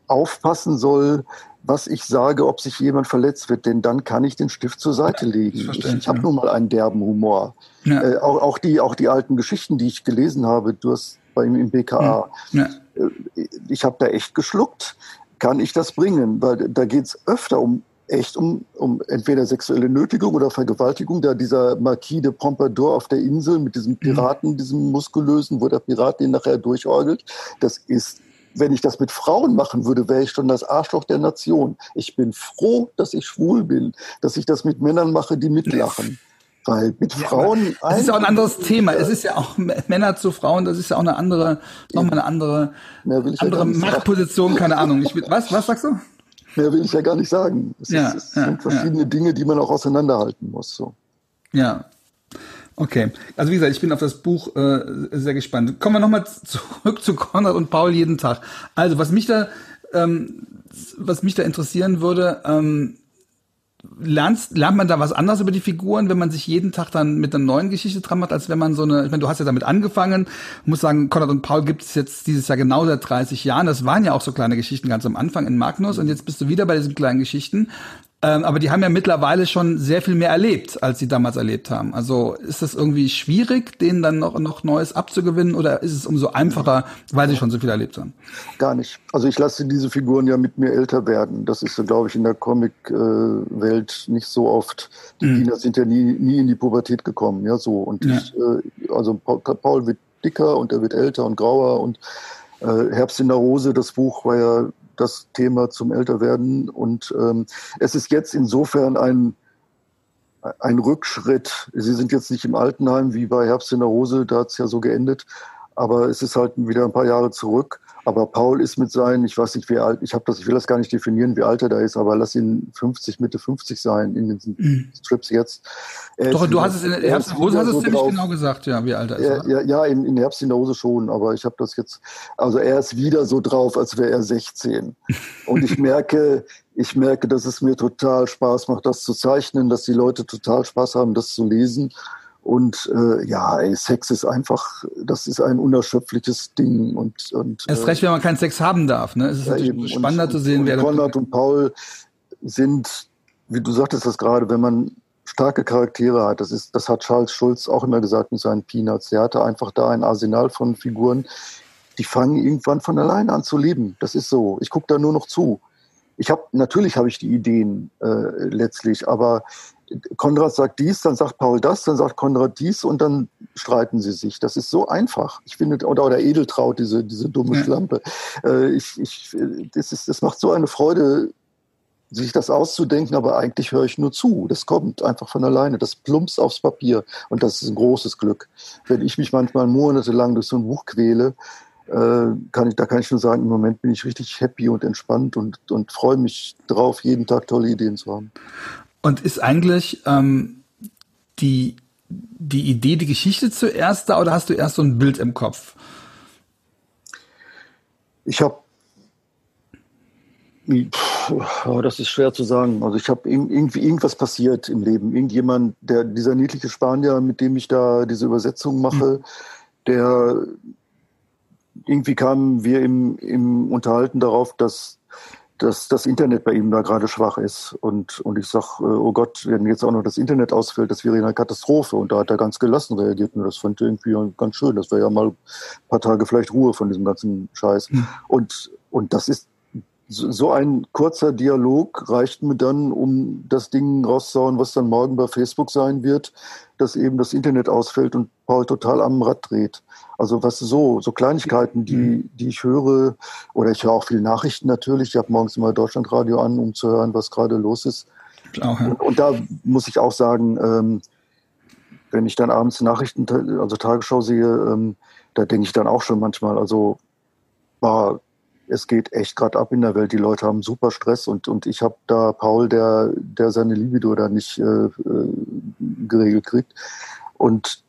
aufpassen soll, was ich sage, ob sich jemand verletzt wird, denn dann kann ich den Stift zur Seite legen. Ich, ich habe nun mal einen derben Humor. Ja. Äh, auch, auch, die, auch die alten Geschichten, die ich gelesen habe, du hast bei ihm im BKA, ja. äh, ich habe da echt geschluckt. Kann ich das bringen? Weil da geht es öfter um echt um, um entweder sexuelle Nötigung oder Vergewaltigung. Da dieser Marquis de Pompadour auf der Insel mit diesem Piraten, mhm. diesem muskulösen, wo der Pirat den nachher durchorgelt, das ist wenn ich das mit Frauen machen würde, wäre ich schon das Arschloch der Nation. Ich bin froh, dass ich schwul bin, dass ich das mit Männern mache, die mitlachen. Weil mit ja, Frauen. Das ist ja auch ein anderes Thema. Es ist ja auch Männer zu Frauen, das ist ja auch eine andere, nochmal eine andere, andere Machtposition, keine Ahnung. Ich, was, was sagst du? Mehr will ich ja gar nicht sagen. Es, ja, ist, es ja, sind verschiedene Dinge, die man auch auseinanderhalten muss. So. Ja, Okay, also wie gesagt, ich bin auf das Buch äh, sehr gespannt. Kommen wir nochmal zurück zu Konrad und Paul jeden Tag. Also was mich da, ähm, was mich da interessieren würde, ähm, lernst, lernt man da was anderes über die Figuren, wenn man sich jeden Tag dann mit einer neuen Geschichte dran macht, als wenn man so eine, ich meine, du hast ja damit angefangen, muss sagen, Konrad und Paul gibt es jetzt dieses Jahr genau seit 30 Jahren, das waren ja auch so kleine Geschichten ganz am Anfang in Magnus. Und jetzt bist du wieder bei diesen kleinen Geschichten ähm, aber die haben ja mittlerweile schon sehr viel mehr erlebt, als sie damals erlebt haben. Also ist das irgendwie schwierig, denen dann noch, noch Neues abzugewinnen oder ist es umso einfacher, weil sie schon so viel erlebt haben? Gar nicht. Also ich lasse diese Figuren ja mit mir älter werden. Das ist, glaube ich, in der Comic-Welt nicht so oft. Die mhm. Kinder sind ja nie, nie in die Pubertät gekommen, ja so. Und ja. ich, äh, also Paul wird dicker und er wird älter und grauer und äh, Herbst in der Rose, das Buch war ja das Thema zum Älterwerden. Und ähm, es ist jetzt insofern ein, ein Rückschritt. Sie sind jetzt nicht im Altenheim wie bei Herbst in der Hose, da hat es ja so geendet. Aber es ist halt wieder ein paar Jahre zurück. Aber Paul ist mit seinen, ich weiß nicht, wie alt, ich habe das, ich will das gar nicht definieren, wie alt er da ist, aber lass ihn 50, Mitte 50 sein in den mhm. Strips jetzt. Er Doch, du hast es in Herbst in der Hose hast es so ziemlich genau gesagt, ja, wie alt er ist. ja, ja, in, in Herbst in der Hose schon, aber ich habe das jetzt, also er ist wieder so drauf, als wäre er 16. Und ich merke, ich merke, dass es mir total Spaß macht, das zu zeichnen, dass die Leute total Spaß haben, das zu lesen. Und äh, ja, ey, Sex ist einfach, das ist ein unerschöpfliches Ding. Und, und, Erst recht, wenn man keinen Sex haben darf. Ne? Es ist ja, natürlich spannender und, zu sehen, wer. Konrad und Paul sind, wie du sagtest das gerade, wenn man starke Charaktere hat, das, ist, das hat Charles Schulz auch immer gesagt mit seinen Peanuts. Er hatte einfach da ein Arsenal von Figuren, die fangen irgendwann von alleine an zu leben. Das ist so. Ich gucke da nur noch zu. Ich habe natürlich habe ich die Ideen äh, letztlich, aber Konrad sagt dies, dann sagt Paul das, dann sagt Konrad dies und dann streiten sie sich. Das ist so einfach. Ich finde, oder, oder Edeltraut, diese, diese dumme ja. Schlampe. Äh, ich, ich, das, ist, das macht so eine Freude, sich das auszudenken, aber eigentlich höre ich nur zu. Das kommt einfach von alleine. Das plumps aufs Papier. Und das ist ein großes Glück. Wenn ich mich manchmal monatelang durch so ein Buch quäle, äh, kann ich, da kann ich nur sagen, im Moment bin ich richtig happy und entspannt und, und freue mich drauf, jeden Tag tolle Ideen zu haben. Und ist eigentlich ähm, die, die Idee, die Geschichte zuerst da oder hast du erst so ein Bild im Kopf? Ich habe das ist schwer zu sagen. Also ich habe irgendwie irgendwas passiert im Leben. Irgendjemand, der dieser niedliche Spanier, mit dem ich da diese Übersetzung mache, mhm. der irgendwie kamen wir im, im Unterhalten darauf, dass dass das Internet bei ihm da gerade schwach ist. Und, und ich sage, äh, oh Gott, wenn jetzt auch noch das Internet ausfällt, das wäre eine Katastrophe. Und da hat er ganz gelassen reagiert. Und das fand ich irgendwie ganz schön. Das wäre ja mal ein paar Tage vielleicht Ruhe von diesem ganzen Scheiß. Mhm. Und, und das ist so ein kurzer Dialog reicht mir dann, um das Ding rauszuhauen, was dann morgen bei Facebook sein wird, dass eben das Internet ausfällt und Paul total am Rad dreht. Also was so, so Kleinigkeiten, die, mhm. die ich höre, oder ich höre auch viele Nachrichten natürlich. Ich habe morgens immer Deutschlandradio an, um zu hören, was gerade los ist. Auch, ja. und, und, da muss ich auch sagen, ähm, wenn ich dann abends Nachrichten, also Tagesschau sehe, ähm, da denke ich dann auch schon manchmal, also war es geht echt gerade ab in der Welt. Die Leute haben super Stress und, und ich habe da Paul, der, der seine Libido da nicht äh, äh geregelt kriegt. Und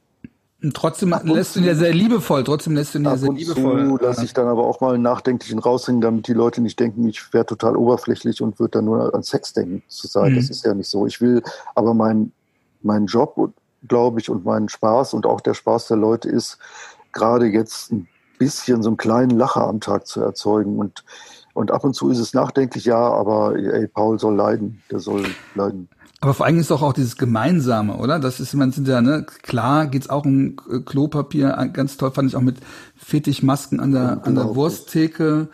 Trotzdem lässt du ihn ja sehr liebevoll, trotzdem lässt du ihn ja sehr liebevoll. lasse ich dann aber auch mal einen nachdenklichen raushängen, damit die Leute nicht denken, ich wäre total oberflächlich und würde dann nur an Sex denken. Zu sagen, mhm. das ist ja nicht so. Ich will aber mein, mein Job, glaube ich, und mein Spaß und auch der Spaß der Leute ist, gerade jetzt ein bisschen so einen kleinen Lacher am Tag zu erzeugen. Und, und ab und zu ist es nachdenklich, ja, aber ey, Paul soll leiden, der soll leiden. Aber vor allem ist doch auch dieses Gemeinsame, oder? Das ist, man sind ja, ne, klar geht's auch um Klopapier, ganz toll fand ich auch mit Fetischmasken an der, an der genau. Wursttheke.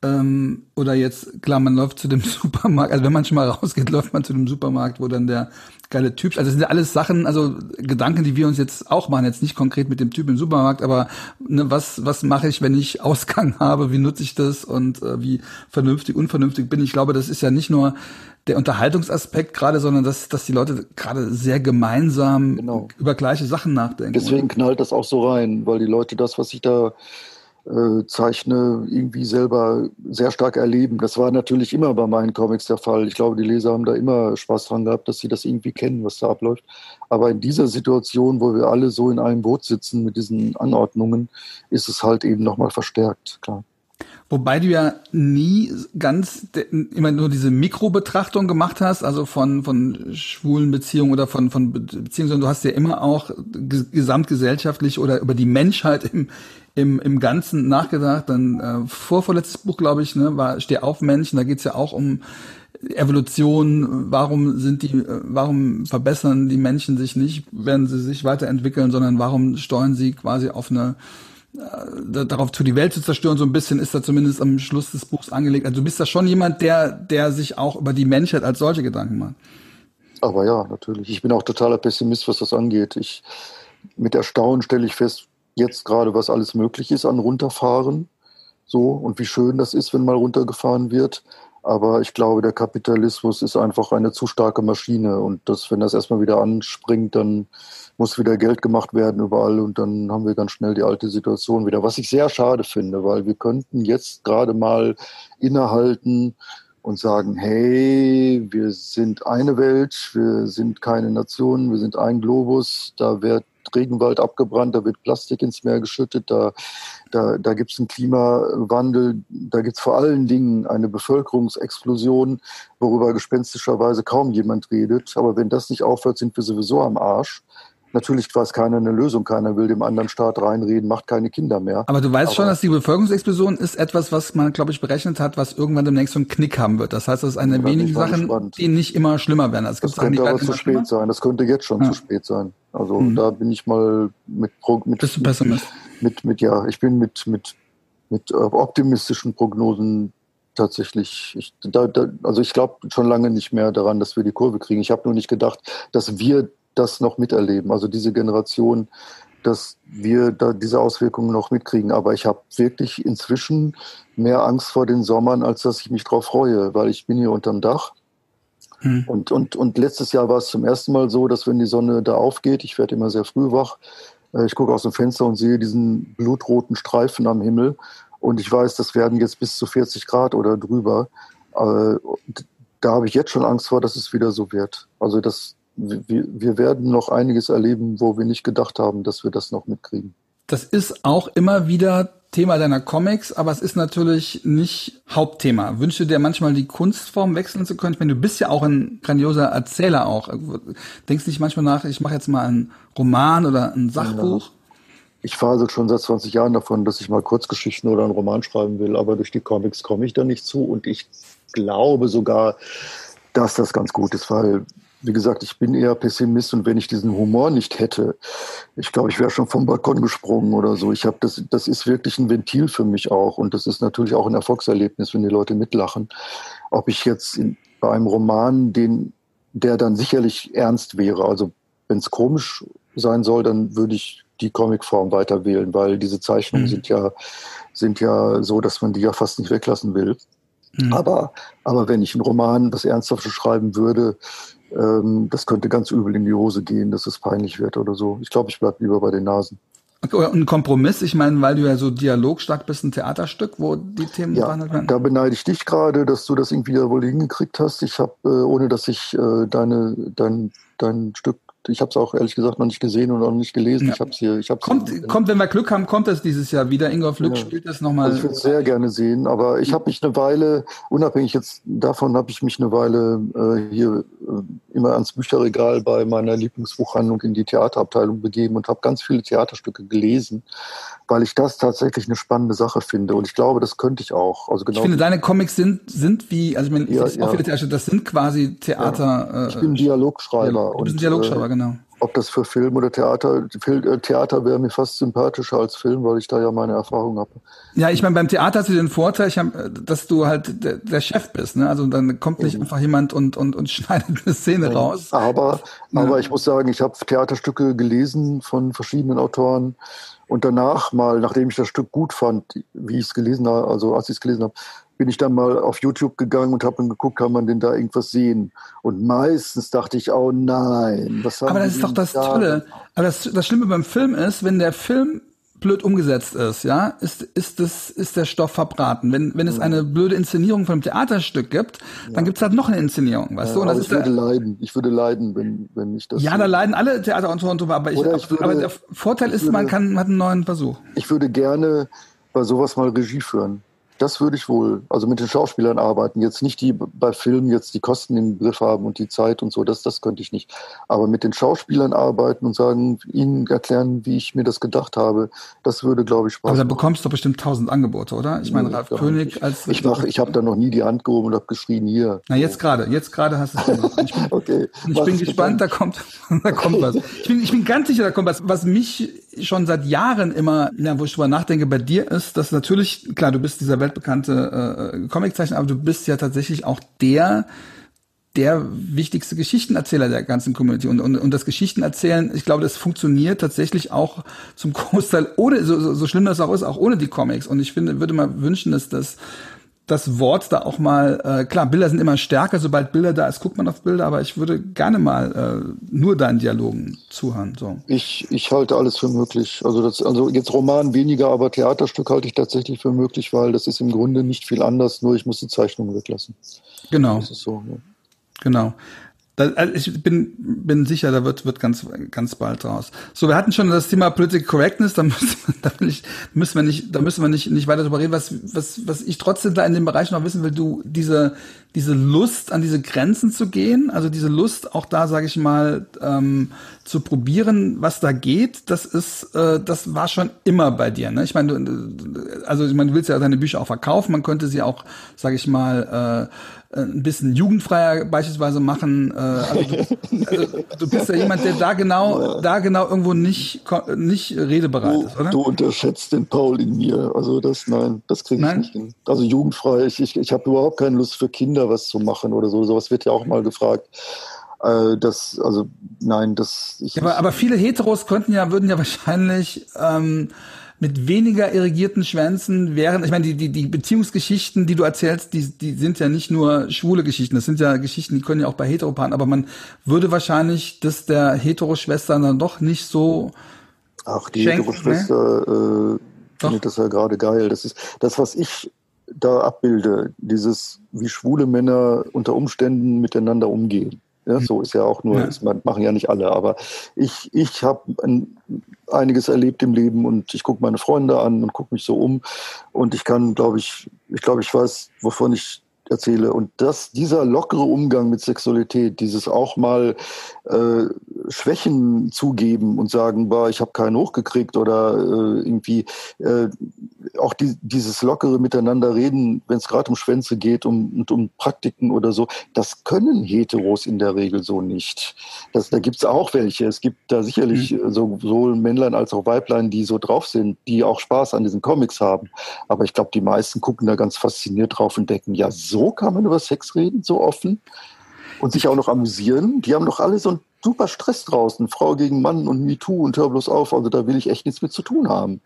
Ähm, oder jetzt, klar, man läuft zu dem Supermarkt, also wenn man schon mal rausgeht, läuft man zu dem Supermarkt, wo dann der geile Typ, also das sind ja alles Sachen, also Gedanken, die wir uns jetzt auch machen, jetzt nicht konkret mit dem Typ im Supermarkt, aber ne, was, was mache ich, wenn ich Ausgang habe, wie nutze ich das und äh, wie vernünftig, unvernünftig bin ich. Ich glaube, das ist ja nicht nur der Unterhaltungsaspekt gerade, sondern dass, dass die Leute gerade sehr gemeinsam genau. über gleiche Sachen nachdenken. Deswegen knallt das auch so rein, weil die Leute das, was ich da äh, zeichne, irgendwie selber sehr stark erleben. Das war natürlich immer bei meinen Comics der Fall. Ich glaube, die Leser haben da immer Spaß dran gehabt, dass sie das irgendwie kennen, was da abläuft. Aber in dieser Situation, wo wir alle so in einem Boot sitzen mit diesen Anordnungen, ist es halt eben nochmal verstärkt, klar. Wobei du ja nie ganz immer nur diese Mikrobetrachtung gemacht hast, also von von schwulen Beziehungen oder von von Beziehungen, sondern du hast ja immer auch gesamtgesellschaftlich oder über die Menschheit im im, im Ganzen nachgedacht. Dann äh, vorvorletztes Buch, glaube ich, ne, war Steh auf Menschen. Da geht's ja auch um Evolution. Warum sind die, äh, warum verbessern die Menschen sich nicht, wenn sie sich weiterentwickeln, sondern warum steuern sie quasi auf eine äh, darauf zu, die Welt zu zerstören, so ein bisschen ist da zumindest am Schluss des Buchs angelegt. Also du bist da schon jemand, der, der sich auch über die Menschheit als solche Gedanken macht. Aber ja, natürlich. Ich bin auch totaler Pessimist, was das angeht. Ich, mit Erstaunen stelle ich fest, jetzt gerade, was alles möglich ist an Runterfahren. So, und wie schön das ist, wenn mal runtergefahren wird. Aber ich glaube, der Kapitalismus ist einfach eine zu starke Maschine. Und das, wenn das erstmal wieder anspringt, dann muss wieder Geld gemacht werden überall und dann haben wir ganz schnell die alte Situation wieder. Was ich sehr schade finde, weil wir könnten jetzt gerade mal innehalten und sagen, hey, wir sind eine Welt, wir sind keine Nation, wir sind ein Globus, da wird Regenwald abgebrannt, da wird Plastik ins Meer geschüttet, da, da, da gibt es einen Klimawandel, da gibt es vor allen Dingen eine Bevölkerungsexplosion, worüber gespenstischerweise kaum jemand redet. Aber wenn das nicht aufhört, sind wir sowieso am Arsch. Natürlich weiß keiner eine Lösung, keiner will dem anderen Staat reinreden, macht keine Kinder mehr. Aber du weißt Aber schon, dass die Bevölkerungsexplosion ist etwas, was man, glaube ich, berechnet hat, was irgendwann demnächst so einen Knick haben wird. Das heißt, das ist eine der wenigen Sachen, gespannt. die nicht immer schlimmer werden. Das, das könnte aber zu spät schlimmer? sein. Das könnte jetzt schon ja. zu spät sein. Also mhm. da bin ich mal mit, mit, Bist du Pessimist? Mit, mit, mit, ja, ich bin mit, mit, mit äh, optimistischen Prognosen tatsächlich, ich, da, da, also ich glaube schon lange nicht mehr daran, dass wir die Kurve kriegen. Ich habe nur nicht gedacht, dass wir das noch miterleben, also diese Generation, dass wir da diese Auswirkungen noch mitkriegen. Aber ich habe wirklich inzwischen mehr Angst vor den Sommern, als dass ich mich darauf freue, weil ich bin hier unterm Dach. Hm. Und, und, und letztes Jahr war es zum ersten Mal so, dass wenn die Sonne da aufgeht, ich werde immer sehr früh wach, äh, ich gucke aus dem Fenster und sehe diesen blutroten Streifen am Himmel und ich weiß, das werden jetzt bis zu 40 Grad oder drüber. Äh, da habe ich jetzt schon Angst vor, dass es wieder so wird. Also das, wir, wir werden noch einiges erleben, wo wir nicht gedacht haben, dass wir das noch mitkriegen. Das ist auch immer wieder Thema deiner Comics, aber es ist natürlich nicht Hauptthema. Wünsche dir manchmal die Kunstform wechseln zu können? Ich meine, du bist ja auch ein grandioser Erzähler auch. Denkst nicht manchmal nach, ich mache jetzt mal einen Roman oder ein Sachbuch? Ich fahre schon seit 20 Jahren davon, dass ich mal Kurzgeschichten oder einen Roman schreiben will, aber durch die Comics komme ich da nicht zu und ich glaube sogar, dass das ganz gut ist, weil wie gesagt, ich bin eher Pessimist und wenn ich diesen Humor nicht hätte, ich glaube, ich wäre schon vom Balkon gesprungen oder so. Ich habe das, das ist wirklich ein Ventil für mich auch und das ist natürlich auch ein Erfolgserlebnis, wenn die Leute mitlachen. Ob ich jetzt in, bei einem Roman, den, der dann sicherlich ernst wäre, also wenn es komisch sein soll, dann würde ich die Comicform weiter wählen, weil diese Zeichnungen mhm. sind ja sind ja so, dass man die ja fast nicht weglassen will. Mhm. Aber, aber wenn ich einen Roman, was Ernsthaftes schreiben würde, ähm, das könnte ganz übel in die Hose gehen, dass es peinlich wird oder so. Ich glaube, ich bleibe lieber bei den Nasen. Okay, ein Kompromiss, ich meine, weil du ja so dialogstark bist, ein Theaterstück, wo die Themen ja, behandelt werden. Da beneide ich dich gerade, dass du das irgendwie ja wohl hingekriegt hast. Ich habe, äh, ohne dass ich äh, deine, dein, dein Stück ich habe es auch ehrlich gesagt noch nicht gesehen und auch nicht gelesen. Ja. Ich habe hier, ich habe kommt, hier, kommt, wenn wir Glück haben, kommt das dieses Jahr wieder. Ingolf Lück ja. spielt das nochmal. Also ich würde es sehr gerne sehen, aber ich habe mich eine Weile, unabhängig jetzt davon, habe ich mich eine Weile äh, hier äh, immer ans Bücherregal bei meiner Lieblingsbuchhandlung in die Theaterabteilung begeben und habe ganz viele Theaterstücke gelesen, weil ich das tatsächlich eine spannende Sache finde und ich glaube, das könnte ich auch. Also genau. Ich finde, deine Comics sind sind wie, also ich meine, ja, auch viele Theaterstücke, das sind quasi Theater. Ja. Ich bin Dialogschreiber. du bist ein Dialogschreiber, äh, genau ob das für Film oder Theater, äh, Theater wäre mir fast sympathischer als Film, weil ich da ja meine Erfahrung habe. Ja, ich meine, beim Theater hast du den Vorteil, hab, dass du halt der, der, Chef bist, ne? Also dann kommt nicht mhm. einfach jemand und, und, und schneidet eine Szene mhm. raus. Aber, ja. aber ich muss sagen, ich habe Theaterstücke gelesen von verschiedenen Autoren und danach mal, nachdem ich das Stück gut fand, wie ich es gelesen habe, also als ich es gelesen habe, bin ich dann mal auf YouTube gegangen und habe dann geguckt, kann man denn da irgendwas sehen? Und meistens dachte ich, oh nein, was haben Aber das ist doch das da? Tolle. Aber das, das Schlimme beim Film ist, wenn der Film blöd umgesetzt ist, ja, ist, ist, das, ist der Stoff verbraten. Wenn, wenn es eine blöde Inszenierung von einem Theaterstück gibt, ja. dann gibt's halt noch eine Inszenierung, weißt ja, du? Und das ich würde leiden, ich würde leiden, wenn, wenn ich das. Ja, so da leiden alle Theaterautoren drüber, aber, ich, ich würde, aber der Vorteil ist, würde, man kann, man hat einen neuen Versuch. Ich würde gerne bei sowas mal Regie führen. Das würde ich wohl. Also mit den Schauspielern arbeiten. Jetzt nicht die bei Filmen jetzt die Kosten im Griff haben und die Zeit und so, das, das könnte ich nicht. Aber mit den Schauspielern arbeiten und sagen, ihnen erklären, wie ich mir das gedacht habe, das würde, glaube ich, Spaß Aber da bekommst du bestimmt tausend Angebote, oder? Ich meine, Ralf König als. Ich mach, ich habe da noch nie die Hand gehoben und habe geschrien, hier. Na, jetzt gerade, jetzt gerade hast du es gemacht. Ich bin, okay. ich bin gespannt, da kommt, da kommt was. Ich bin, ich bin ganz sicher, da kommt was. Was mich schon seit Jahren immer, ja, wo ich drüber nachdenke, bei dir ist, dass natürlich, klar, du bist dieser weltbekannte äh, Comiczeichner, aber du bist ja tatsächlich auch der, der wichtigste Geschichtenerzähler der ganzen Community. Und, und, und das Geschichtenerzählen, ich glaube, das funktioniert tatsächlich auch zum Großteil ohne, so, so, schlimm das auch ist, auch ohne die Comics. Und ich finde, würde mal wünschen, dass das das Wort da auch mal, äh, klar, Bilder sind immer stärker, sobald Bilder da ist, guckt man auf Bilder, aber ich würde gerne mal äh, nur deinen Dialogen zuhören. So. Ich, ich halte alles für möglich. Also, das, also jetzt Roman weniger, aber Theaterstück halte ich tatsächlich für möglich, weil das ist im Grunde nicht viel anders, nur ich muss die Zeichnung weglassen. Genau. Das ist so, ja. Genau. Da, also ich bin, bin sicher, da wird, wird ganz, ganz bald raus. So, wir hatten schon das Thema Political Correctness, da müssen, da ich, müssen wir nicht, da müssen wir nicht, nicht weiter drüber reden. Was, was, was ich trotzdem da in dem Bereich noch wissen will, du, diese, diese Lust, an diese Grenzen zu gehen, also diese Lust, auch da, sage ich mal, ähm, zu probieren, was da geht, das ist, äh, das war schon immer bei dir. Ne? Ich meine, du, also ich meine, du willst ja deine Bücher auch verkaufen, man könnte sie auch, sage ich mal, äh, ein bisschen jugendfreier beispielsweise machen. Äh, also du, also du bist ja jemand, der da genau, ja. da genau irgendwo nicht nicht redebereit du, ist, oder? Du unterschätzt den Paul in mir. Also das, nein, das kriege ich nein? nicht hin. Also jugendfrei, ich, ich, ich habe überhaupt keine Lust für Kinder was zu machen oder so. Sowas wird ja auch mal gefragt. Äh, das, also nein, das. Ich, aber, aber viele Heteros könnten ja, würden ja wahrscheinlich ähm, mit weniger irrigierten Schwänzen wären, ich meine, die, die, die Beziehungsgeschichten, die du erzählst, die, die sind ja nicht nur schwule Geschichten, das sind ja Geschichten, die können ja auch bei Heteropaaren, aber man würde wahrscheinlich das der Heteroschwester dann doch nicht so Ach, die Heteroschwester ne? äh, findet das ja gerade geil. Das ist das, was ich da abbilde, dieses, wie schwule Männer unter Umständen miteinander umgehen. Ja, so ist ja auch nur, ja. das machen ja nicht alle, aber ich, ich habe einiges erlebt im Leben und ich gucke meine Freunde an und gucke mich so um und ich kann, glaube ich, ich glaube, ich weiß, wovon ich erzähle. Und das, dieser lockere Umgang mit Sexualität, dieses auch mal äh, Schwächen zugeben und sagen, bah, ich habe keinen hochgekriegt oder äh, irgendwie äh, auch die, dieses lockere Miteinander reden, wenn es gerade um Schwänze geht um, und um Praktiken oder so, das können Heteros in der Regel so nicht. Das, da gibt es auch welche. Es gibt da sicherlich mhm. sowohl Männlein als auch Weiblein, die so drauf sind, die auch Spaß an diesen Comics haben. Aber ich glaube, die meisten gucken da ganz fasziniert drauf und denken, ja, so kann man über Sex reden, so offen und sich auch noch amüsieren. Die haben doch alle so einen super Stress draußen, Frau gegen Mann und MeToo und hör bloß auf. Also da will ich echt nichts mit zu tun haben.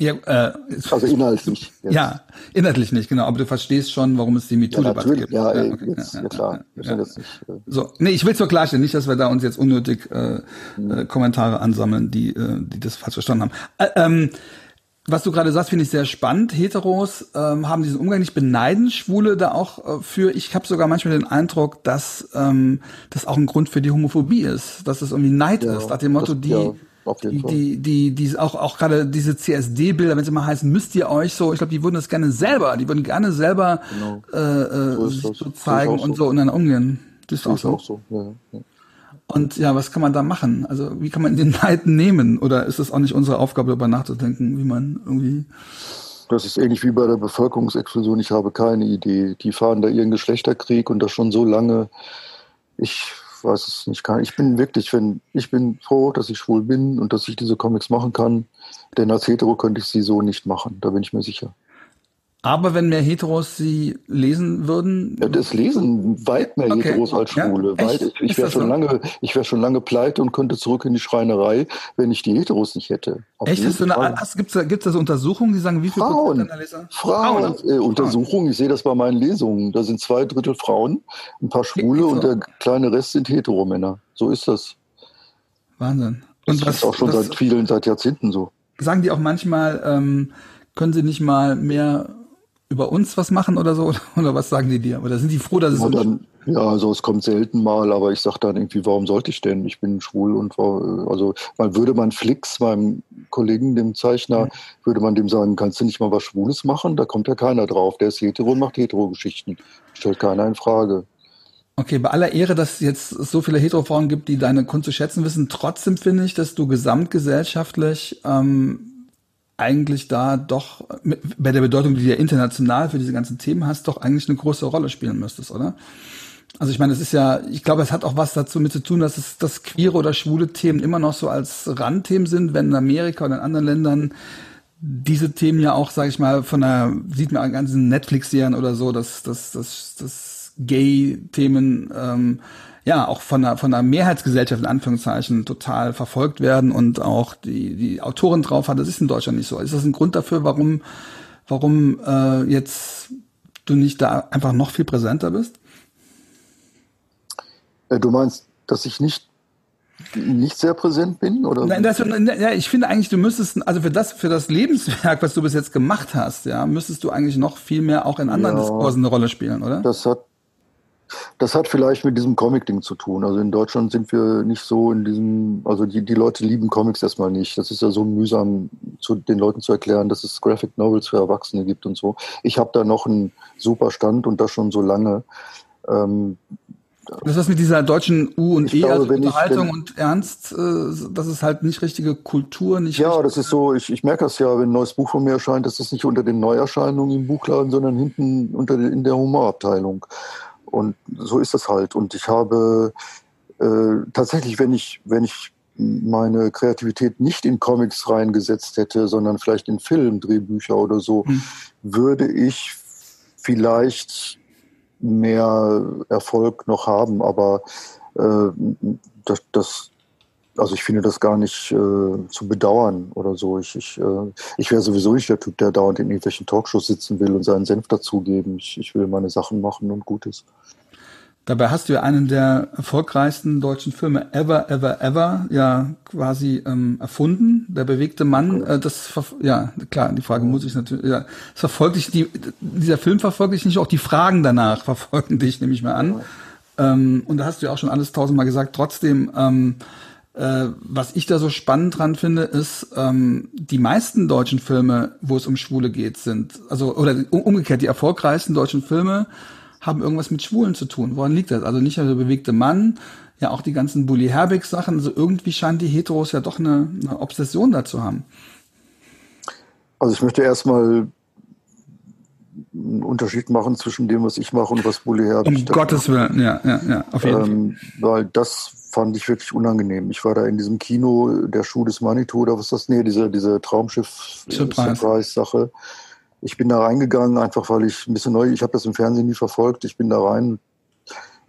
Ja, äh, also inhaltlich. Jetzt. Ja, inhaltlich nicht, genau. Aber du verstehst schon, warum es die MeToo-Debatte ja, gibt. Ja, ja, okay. jetzt, ja, ja klar. Ja, nicht, äh so, nee, ich will es nur klarstellen, nicht, dass wir da uns jetzt unnötig äh, mhm. äh, Kommentare ansammeln, die, äh, die das falsch verstanden haben. Äh, ähm, was du gerade sagst, finde ich sehr spannend. Heteros ähm, haben diesen Umgang nicht beneiden Schwule da auch äh, für. Ich habe sogar manchmal den Eindruck, dass ähm, das auch ein Grund für die Homophobie ist, dass es irgendwie Neid ja, ist, nach dem Motto, das, die ja, die, die, die, die, auch, auch gerade diese CSD-Bilder, wenn sie mal heißen, müsst ihr euch so, ich glaube, die würden das gerne selber, die würden gerne selber genau. äh, äh, so, so zeigen und so. so und dann umgehen. Das ist, das ist auch so. Auch so. Ja, ja. Und ja, was kann man da machen? Also wie kann man den Neid nehmen? Oder ist es auch nicht unsere Aufgabe, darüber nachzudenken, wie man irgendwie... Das ist ähnlich wie bei der Bevölkerungsexplosion. Ich habe keine Idee. Die fahren da ihren Geschlechterkrieg und das schon so lange. Ich weiß es nicht. Ich bin wirklich, wenn ich bin froh, dass ich schwul bin und dass ich diese Comics machen kann. Denn als Hetero könnte ich sie so nicht machen. Da bin ich mir sicher. Aber wenn mehr Heteros sie lesen würden? Ja, das lesen weit mehr okay. Heteros als Schwule. Ja, weit, ich wäre schon so? lange, ich wäre schon lange pleite und könnte zurück in die Schreinerei, wenn ich die Heteros nicht hätte. Auf Echt? Hast du eine, hast, gibt's da, gibt's da so Untersuchungen, die sagen, wie viele Frauen, Prozent Leser? Frauen, Frauen. Äh, Untersuchungen. Ich sehe das bei meinen Lesungen. Da sind zwei Drittel Frauen, ein paar Schwule so. und der kleine Rest sind Heteromänner. So ist das. Wahnsinn. Und das was, ist auch schon seit vielen, seit Jahrzehnten so. Sagen die auch manchmal, ähm, können sie nicht mal mehr über uns was machen oder so? Oder was sagen die dir? Oder sind die froh, dass es so dann, Ja, also es kommt selten mal, aber ich sage dann irgendwie, warum sollte ich denn? Ich bin schwul und also man würde man Flix, meinem Kollegen, dem Zeichner, mhm. würde man dem sagen, kannst du nicht mal was Schwules machen? Da kommt ja keiner drauf. Der ist hetero und macht hetero-Geschichten. Stellt keiner in Frage. Okay, bei aller Ehre, dass es jetzt so viele Heterofrauen gibt, die deine Kunst zu schätzen wissen, trotzdem finde ich, dass du gesamtgesellschaftlich ähm, eigentlich da doch bei der Bedeutung, die du ja international für diese ganzen Themen hast, doch eigentlich eine große Rolle spielen müsstest, oder? Also ich meine, es ist ja, ich glaube, es hat auch was dazu mit zu tun, dass es dass queere oder schwule Themen immer noch so als Randthemen sind, wenn in Amerika oder in anderen Ländern diese Themen ja auch, sage ich mal, von der sieht man an ganzen Netflix-Serien oder so, dass dass dass, dass Gay-Themen ähm, ja auch von der von der Mehrheitsgesellschaft in Anführungszeichen total verfolgt werden und auch die die Autoren drauf hat. Das ist in Deutschland nicht so. Ist das ein Grund dafür, warum warum äh, jetzt du nicht da einfach noch viel präsenter bist? Äh, du meinst, dass ich nicht nicht sehr präsent bin oder Nein, das, ja, ich finde eigentlich du müsstest also für das für das Lebenswerk was du bis jetzt gemacht hast ja müsstest du eigentlich noch viel mehr auch in anderen ja, Diskursen eine Rolle spielen oder das hat das hat vielleicht mit diesem Comic-Ding zu tun. Also in Deutschland sind wir nicht so in diesem, also die, die Leute lieben Comics erstmal nicht. Das ist ja so mühsam, zu, den Leuten zu erklären, dass es Graphic Novels für Erwachsene gibt und so. Ich habe da noch einen super Stand und das schon so lange. Ähm, das ist mit dieser deutschen U und E, glaube, also Unterhaltung ich, wenn, und Ernst, äh, das ist halt nicht richtige Kultur, nicht. Ja, das ist so, ich, ich merke das ja, wenn ein neues Buch von mir erscheint, das ist nicht unter den Neuerscheinungen im Buchladen, sondern hinten unter in der Humorabteilung. Und so ist das halt. Und ich habe äh, tatsächlich, wenn ich, wenn ich meine Kreativität nicht in Comics reingesetzt hätte, sondern vielleicht in Film, Drehbücher oder so, hm. würde ich vielleicht mehr Erfolg noch haben. Aber äh, das, das, also ich finde das gar nicht äh, zu bedauern oder so. Ich, ich, äh, ich wäre sowieso nicht der Typ, der dauernd in irgendwelchen Talkshows sitzen will und seinen Senf dazugeben. Ich, ich will meine Sachen machen und gut ist. Dabei hast du ja einen der erfolgreichsten deutschen Filme ever, ever, ever ja quasi ähm, erfunden. Der bewegte Mann, äh, das ja klar, die Frage muss ich natürlich, ja, es verfolgt dich, die, dieser Film verfolgt dich nicht, auch die Fragen danach verfolgen dich, nehme ich mal an. Ähm, und da hast du ja auch schon alles tausendmal gesagt. Trotzdem, ähm, äh, was ich da so spannend dran finde, ist, ähm, die meisten deutschen Filme, wo es um Schwule geht, sind, also, oder umgekehrt, die erfolgreichsten deutschen Filme haben irgendwas mit Schwulen zu tun. Woran liegt das? Also nicht nur der bewegte Mann, ja auch die ganzen Bully Herbig Sachen. Also irgendwie scheinen die Heteros ja doch eine, eine Obsession dazu haben. Also ich möchte erstmal einen Unterschied machen zwischen dem, was ich mache und was Bully Herbig. Um Gottes Willen, ja, ja, ja, auf jeden ähm, Fall. Weil das fand ich wirklich unangenehm. Ich war da in diesem Kino, der Schuh des Manitou oder was ist das? Nee, diese, diese Traumschiff-Surprise-Sache. Surprise ich bin da reingegangen, einfach weil ich ein bisschen neu, ich habe das im Fernsehen nie verfolgt. Ich bin da rein,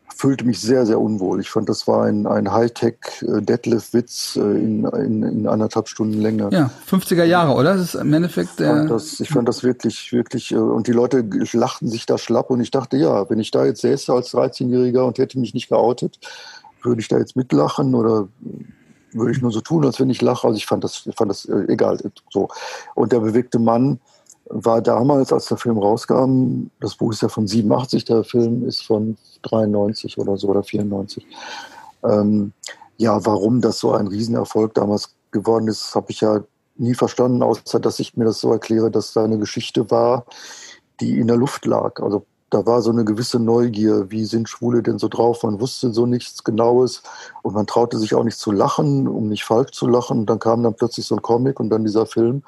fühlte mich sehr, sehr unwohl. Ich fand, das war ein, ein Hightech-Deadlift-Witz äh, in, in, in anderthalb Stunden Länge. Ja, 50er Jahre, oder? Das ist im Endeffekt der. Ich fand das, ich fand das wirklich, wirklich, äh, und die Leute lachten sich da schlapp und ich dachte, ja, wenn ich da jetzt säße als 13-Jähriger und hätte mich nicht geoutet, würde ich da jetzt mitlachen oder würde ich nur so tun, als wenn ich lache. Also ich fand das, fand das äh, egal. So. Und der bewegte Mann, war damals, als der Film rauskam, das Buch ist ja von 87, der Film ist von 93 oder so oder 94. Ähm, ja, warum das so ein Riesenerfolg damals geworden ist, habe ich ja nie verstanden, außer dass ich mir das so erkläre, dass da eine Geschichte war, die in der Luft lag. Also da war so eine gewisse Neugier, wie sind Schwule denn so drauf? Man wusste so nichts Genaues und man traute sich auch nicht zu lachen, um nicht falsch zu lachen. Und dann kam dann plötzlich so ein Comic und dann dieser Film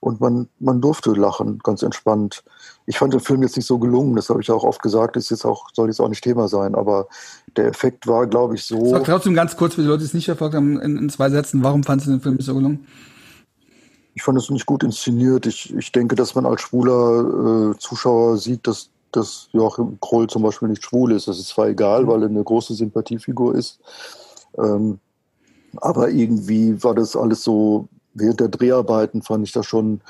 und man, man durfte lachen, ganz entspannt. Ich fand den Film jetzt nicht so gelungen, das habe ich auch oft gesagt, ist jetzt auch, soll jetzt auch nicht Thema sein, aber der Effekt war, glaube ich, so. Sag trotzdem ganz kurz, für die Leute, die es nicht verfolgt haben, in, in zwei Sätzen, warum fandest du den Film nicht so gelungen? Ich fand es nicht gut inszeniert. Ich, ich denke, dass man als schwuler äh, Zuschauer sieht, dass, dass Joachim Kroll zum Beispiel nicht schwul ist. Das ist zwar egal, weil er eine große Sympathiefigur ist. Ähm, aber irgendwie war das alles so während der Dreharbeiten fand ich das schon,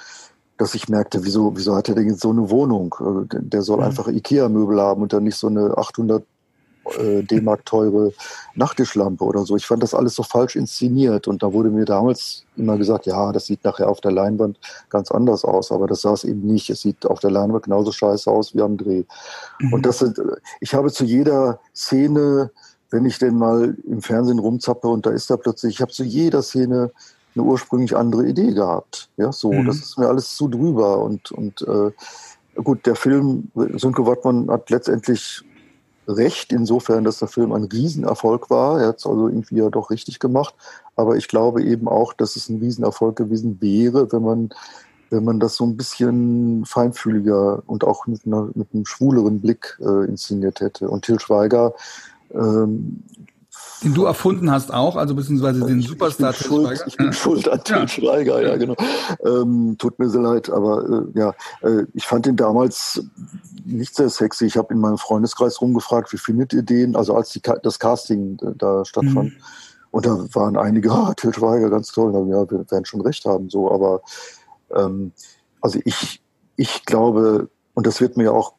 dass ich merkte, wieso, wieso hat er denn jetzt so eine Wohnung? Also, der soll mhm. einfach Ikea-Möbel haben und dann nicht so eine 800 äh, D-Mark teure Nachttischlampe oder so. Ich fand das alles so falsch inszeniert und da wurde mir damals immer gesagt, ja, das sieht nachher auf der Leinwand ganz anders aus, aber das sah es eben nicht. Es sieht auf der Leinwand genauso scheiße aus wie am Dreh. Mhm. Und das sind, ich habe zu jeder Szene, wenn ich denn mal im Fernsehen rumzappe und da ist er plötzlich, ich habe zu jeder Szene eine ursprünglich andere Idee gehabt. Ja, so, mhm. das ist mir alles zu drüber und, und äh, gut, der Film, Sönke Wattmann hat letztendlich recht, insofern, dass der Film ein Riesenerfolg war. Er hat es also irgendwie ja doch richtig gemacht. Aber ich glaube eben auch, dass es ein Riesenerfolg gewesen wäre, wenn man, wenn man das so ein bisschen feinfühliger und auch mit, einer, mit einem schwuleren Blick äh, inszeniert hätte. Und Til Schweiger ähm, den du erfunden hast auch, also beziehungsweise den ich, Superstar ich bin schuld, Ich bin schuld an Til ja. Schweiger, ja genau. Ähm, tut mir sehr leid, aber äh, ja, äh, ich fand ihn damals nicht sehr sexy. Ich habe in meinem Freundeskreis rumgefragt, wie findet ihr den? Also als die, das Casting äh, da stattfand. Mhm. Und da waren einige, ah, Til Schweiger, ganz toll. ja, wir werden schon recht haben, so. Aber ähm, also ich, ich glaube, und das wird mir auch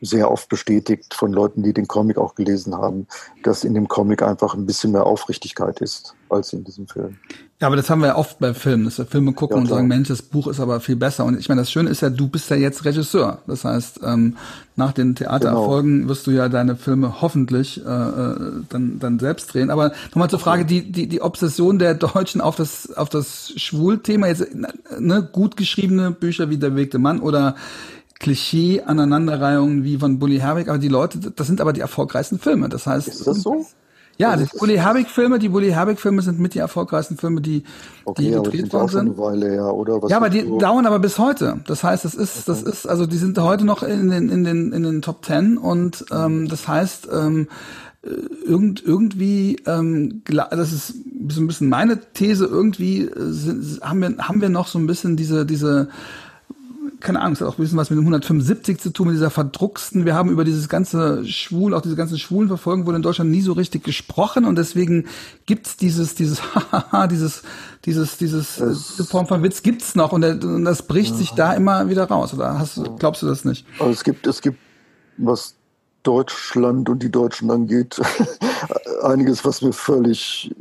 sehr oft bestätigt von Leuten, die den Comic auch gelesen haben, dass in dem Comic einfach ein bisschen mehr Aufrichtigkeit ist als in diesem Film. Ja, aber das haben wir ja oft bei Filmen, dass wir Filme gucken ja, und sagen, Mensch, das Buch ist aber viel besser. Und ich meine, das Schöne ist ja, du bist ja jetzt Regisseur. Das heißt, ähm, nach den Theatererfolgen genau. wirst du ja deine Filme hoffentlich äh, äh dann, dann selbst drehen. Aber nochmal zur Frage, die, die, die Obsession der Deutschen auf das, auf das Schwulthema, jetzt ne, gut geschriebene Bücher wie Der bewegte Mann oder Klischee-Aneinanderreihungen wie von Bully Herbig, aber die Leute, das sind aber die erfolgreichsten Filme. Das heißt. Ist das so? Ja, die Bully Herbig-Filme, die Bully Herbig-Filme sind mit die erfolgreichsten Filme, die, okay, die gedreht worden sind. Eine Weile her, oder? Was ja, aber die so? dauern aber bis heute. Das heißt, das ist, das ist, also die sind heute noch in den, in den, in den Top Ten und ähm, das heißt, ähm, äh, irgend, irgendwie, ähm, das ist so ein bisschen meine These, irgendwie äh, sind, haben wir, haben wir noch so ein bisschen diese, diese keine Ahnung, es hat auch ein bisschen was mit dem 175 zu tun, mit dieser verdrucksten. Wir haben über dieses ganze Schwul, auch diese ganzen schwulen Verfolgen wurde in Deutschland nie so richtig gesprochen und deswegen gibt's dieses, dieses, dieses, dieses, dieses, diese Form von Witz gibt's noch und, und das bricht ja. sich da immer wieder raus. Oder hast, glaubst du das nicht? Also es gibt, es gibt, was Deutschland und die Deutschen angeht, einiges, was mir völlig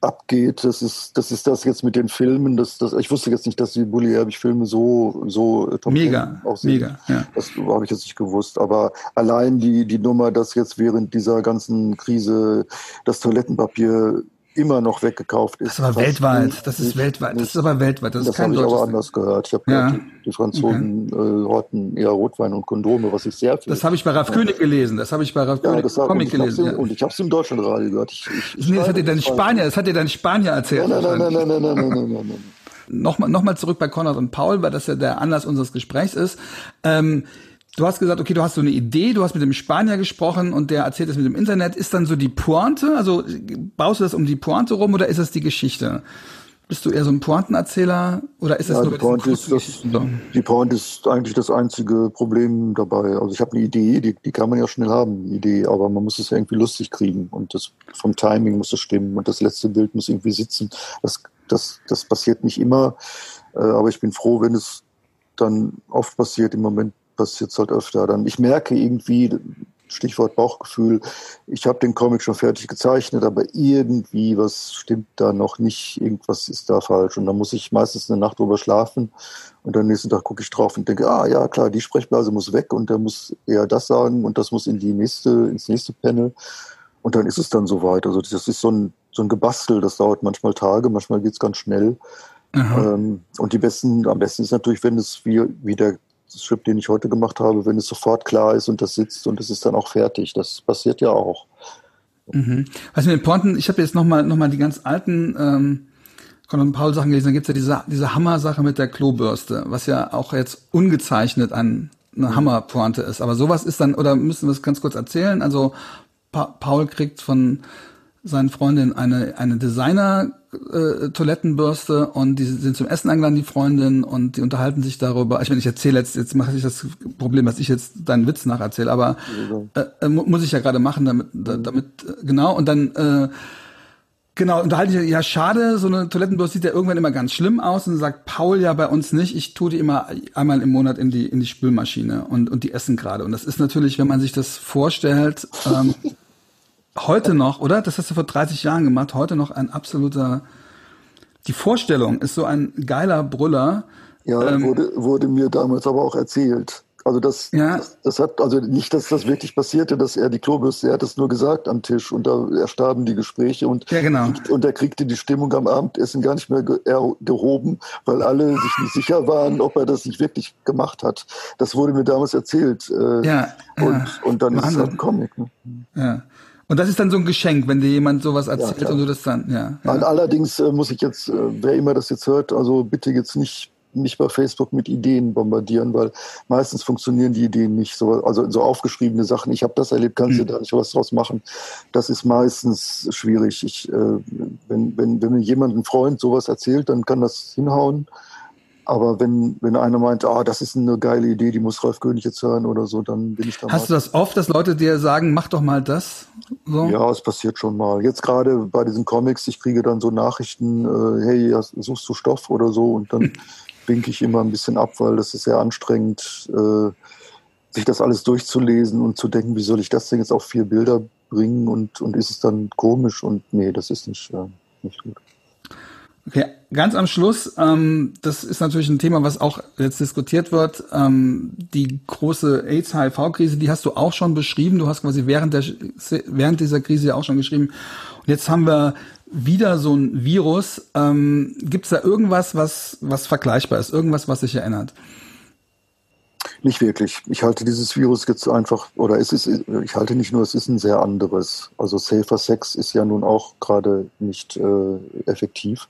abgeht. Das ist, das ist das jetzt mit den Filmen. Das, das, ich wusste jetzt nicht, dass die Bully Herbig Filme so, so top Mega, aussehen. mega, ja. Das habe ich jetzt nicht gewusst. Aber allein die, die Nummer, dass jetzt während dieser ganzen Krise das Toilettenpapier immer noch weggekauft ist. Das ist aber weltweit. Das ist nicht, weltweit. Das ist aber weltweit. Das, das habe ich aber anders gehört. Ich habe ja. gehört, die, die Franzosen okay. äh, horten eher Rotwein und Kondome, was ich sehr viel. Das habe ich bei Ralf König gelesen. Das habe ich bei Ralf ja, König Comic gelesen. Ja. Und ich habe es im Deutschlandradio gehört. Ich, ich, nee, das hat dir dein Spanier, das hat dir dein Spanier erzählt. Nein, nein, nein, nein, nein, nein, nein, nein, nein, nein. Nochmal noch mal zurück bei Konrad und Paul, weil das ja der Anlass unseres Gesprächs ist. Ähm, Du hast gesagt, okay, du hast so eine Idee, du hast mit dem Spanier gesprochen und der erzählt das mit dem Internet. Ist dann so die Pointe? Also baust du das um die Pointe rum oder ist das die Geschichte? Bist du eher so ein Pointenerzähler oder ist das ja, nur die Pointe ist, das, die Pointe ist eigentlich das einzige Problem dabei. Also ich habe eine Idee, die, die kann man ja schnell haben, eine Idee, aber man muss es ja irgendwie lustig kriegen und das vom Timing muss es stimmen und das letzte Bild muss irgendwie sitzen. Das, das, das passiert nicht immer, äh, aber ich bin froh, wenn es dann oft passiert. Im Moment passiert es halt öfter. Dann ich merke irgendwie, Stichwort Bauchgefühl, ich habe den Comic schon fertig gezeichnet, aber irgendwie was stimmt da noch nicht, irgendwas ist da falsch. Und dann muss ich meistens eine Nacht drüber schlafen und am nächsten Tag gucke ich drauf und denke, ah ja, klar, die Sprechblase muss weg und der muss eher das sagen und das muss in die nächste, ins nächste Panel. Und dann ist es dann soweit. Also das ist so ein, so ein Gebastel, das dauert manchmal Tage, manchmal geht es ganz schnell. Ähm, und die besten, am besten ist natürlich, wenn es wie, wie der Strip, den ich heute gemacht habe, wenn es sofort klar ist und das sitzt und es ist dann auch fertig. Das passiert ja auch. Mhm. Was mit den Pointen, ich habe jetzt nochmal noch mal die ganz alten ähm, Conrad Paul Sachen gelesen, da gibt's ja diese, diese Hammer-Sache mit der Klobürste, was ja auch jetzt ungezeichnet an eine mhm. Hammerpointe ist. Aber sowas ist dann, oder müssen wir es ganz kurz erzählen? Also pa Paul kriegt von seinen Freundin eine, eine Designer äh, Toilettenbürste und die sind zum Essen eingeladen, die Freundin, und die unterhalten sich darüber. Ich meine, ich erzähle jetzt, jetzt mache ich das Problem, dass ich jetzt deinen Witz nacherzähle, aber äh, äh, muss ich ja gerade machen, damit, damit, äh, genau, und dann äh, Genau, und da halte ich, ja, schade, so eine Toilettenbürste sieht ja irgendwann immer ganz schlimm aus und sagt Paul ja bei uns nicht, ich tue die immer einmal im Monat in die, in die Spülmaschine und, und die essen gerade. Und das ist natürlich, wenn man sich das vorstellt, ähm, heute noch, oder? Das hast du vor 30 Jahren gemacht, heute noch ein absoluter, die Vorstellung ist so ein geiler Brüller. Ja, ähm, wurde, wurde mir damals aber auch erzählt. Also das, ja. das, das, hat, also nicht, dass das wirklich passierte, dass er die Klobürste, er hat es nur gesagt am Tisch und da erstarben die Gespräche und, ja, genau. und er kriegte die Stimmung am Abendessen gar nicht mehr ge gehoben, weil alle sich nicht sicher waren, ob er das nicht wirklich gemacht hat. Das wurde mir damals erzählt. Äh, ja, und, ja. und dann Wahnsinn. ist es halt ein Comic. Ne? Ja. Und das ist dann so ein Geschenk, wenn dir jemand sowas erzählt ja, und du das dann, ja. ja. Allerdings äh, muss ich jetzt, äh, wer immer das jetzt hört, also bitte jetzt nicht mich bei Facebook mit Ideen bombardieren, weil meistens funktionieren die Ideen nicht so. Also so aufgeschriebene Sachen, ich habe das erlebt, kannst du mhm. da nicht was draus machen. Das ist meistens schwierig. Ich, äh, wenn, wenn, wenn mir jemand, ein Freund sowas erzählt, dann kann das hinhauen. Aber wenn, wenn einer meint, ah, das ist eine geile Idee, die muss Ralf König jetzt hören oder so, dann bin ich da. Hast du das oft, dass Leute dir sagen, mach doch mal das? So? Ja, es passiert schon mal. Jetzt gerade bei diesen Comics, ich kriege dann so Nachrichten, äh, hey, suchst du Stoff oder so und dann winke ich immer ein bisschen ab, weil das ist sehr anstrengend, äh, sich das alles durchzulesen und zu denken, wie soll ich das denn jetzt auf vier Bilder bringen und, und ist es dann komisch und nee, das ist nicht, äh, nicht gut. Okay, ganz am Schluss, ähm, das ist natürlich ein Thema, was auch jetzt diskutiert wird. Ähm, die große AIDS-HIV-Krise, die hast du auch schon beschrieben. Du hast quasi während, der, während dieser Krise auch schon geschrieben. Und jetzt haben wir wieder so ein Virus. Ähm, Gibt es da irgendwas, was, was vergleichbar ist? Irgendwas, was sich erinnert? Nicht wirklich. Ich halte dieses Virus jetzt einfach, oder es ist, ich halte nicht nur, es ist ein sehr anderes. Also Safer Sex ist ja nun auch gerade nicht äh, effektiv.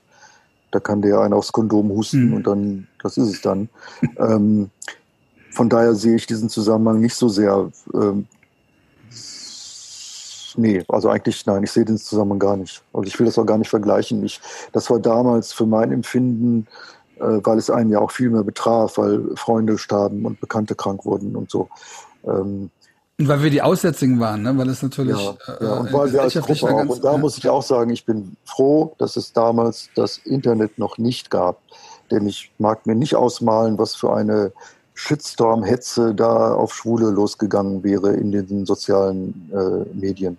Da kann der einen aufs Kondom husten mhm. und dann, das ist es dann. ähm, von daher sehe ich diesen Zusammenhang nicht so sehr. Ähm, nee, also eigentlich nein, ich sehe den Zusammenhang gar nicht. Also ich will das auch gar nicht vergleichen. Ich, das war damals für mein Empfinden, äh, weil es einen ja auch viel mehr betraf, weil Freunde starben und Bekannte krank wurden und so. Ähm, und weil wir die Aussätzigen waren, ne? weil es natürlich. Ja, äh, ja und weil wir als Gruppe auch. und da ja. muss ich auch sagen, ich bin froh, dass es damals das Internet noch nicht gab. Denn ich mag mir nicht ausmalen, was für eine Shitstorm-Hetze da auf Schwule losgegangen wäre in den sozialen äh, Medien.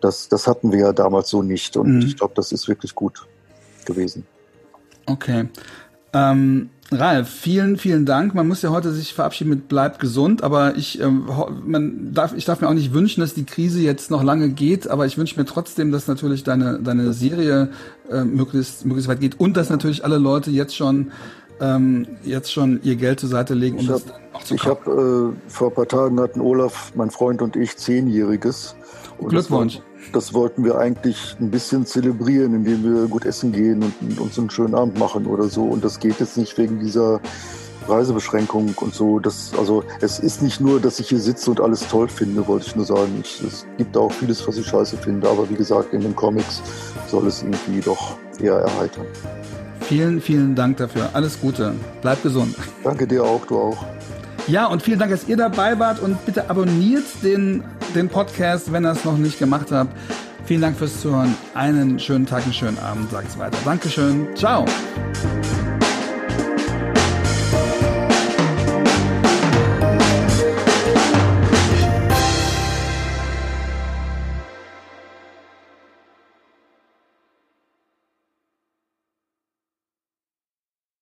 Das, das hatten wir ja damals so nicht und mhm. ich glaube, das ist wirklich gut gewesen. Okay. Ähm, Ralf, vielen, vielen Dank. Man muss ja heute sich verabschieden mit bleibt gesund, aber ich, ähm, man darf, ich darf mir auch nicht wünschen, dass die Krise jetzt noch lange geht, aber ich wünsche mir trotzdem, dass natürlich deine, deine Serie äh, möglichst, möglichst weit geht und dass natürlich alle Leute jetzt schon ähm, jetzt schon ihr Geld zur Seite legen, um ich das auch zu Ich habe äh, vor ein paar Tagen hatten Olaf, mein Freund und ich zehnjähriges. Und Glückwunsch. Das, wollten wir eigentlich ein bisschen zelebrieren, indem wir gut essen gehen und, und uns einen schönen Abend machen oder so. Und das geht jetzt nicht wegen dieser Reisebeschränkung und so. Das, also es ist nicht nur, dass ich hier sitze und alles toll finde, wollte ich nur sagen. Ich, es gibt auch vieles, was ich scheiße finde, aber wie gesagt, in den Comics soll es irgendwie doch eher erheitern. Vielen, vielen Dank dafür. Alles Gute. Bleib gesund. Danke dir auch, du auch. Ja, und vielen Dank, dass ihr dabei wart und bitte abonniert den, den Podcast, wenn ihr es noch nicht gemacht habt. Vielen Dank fürs Zuhören. Einen schönen Tag, einen schönen Abend, sagt's weiter. Dankeschön. Ciao.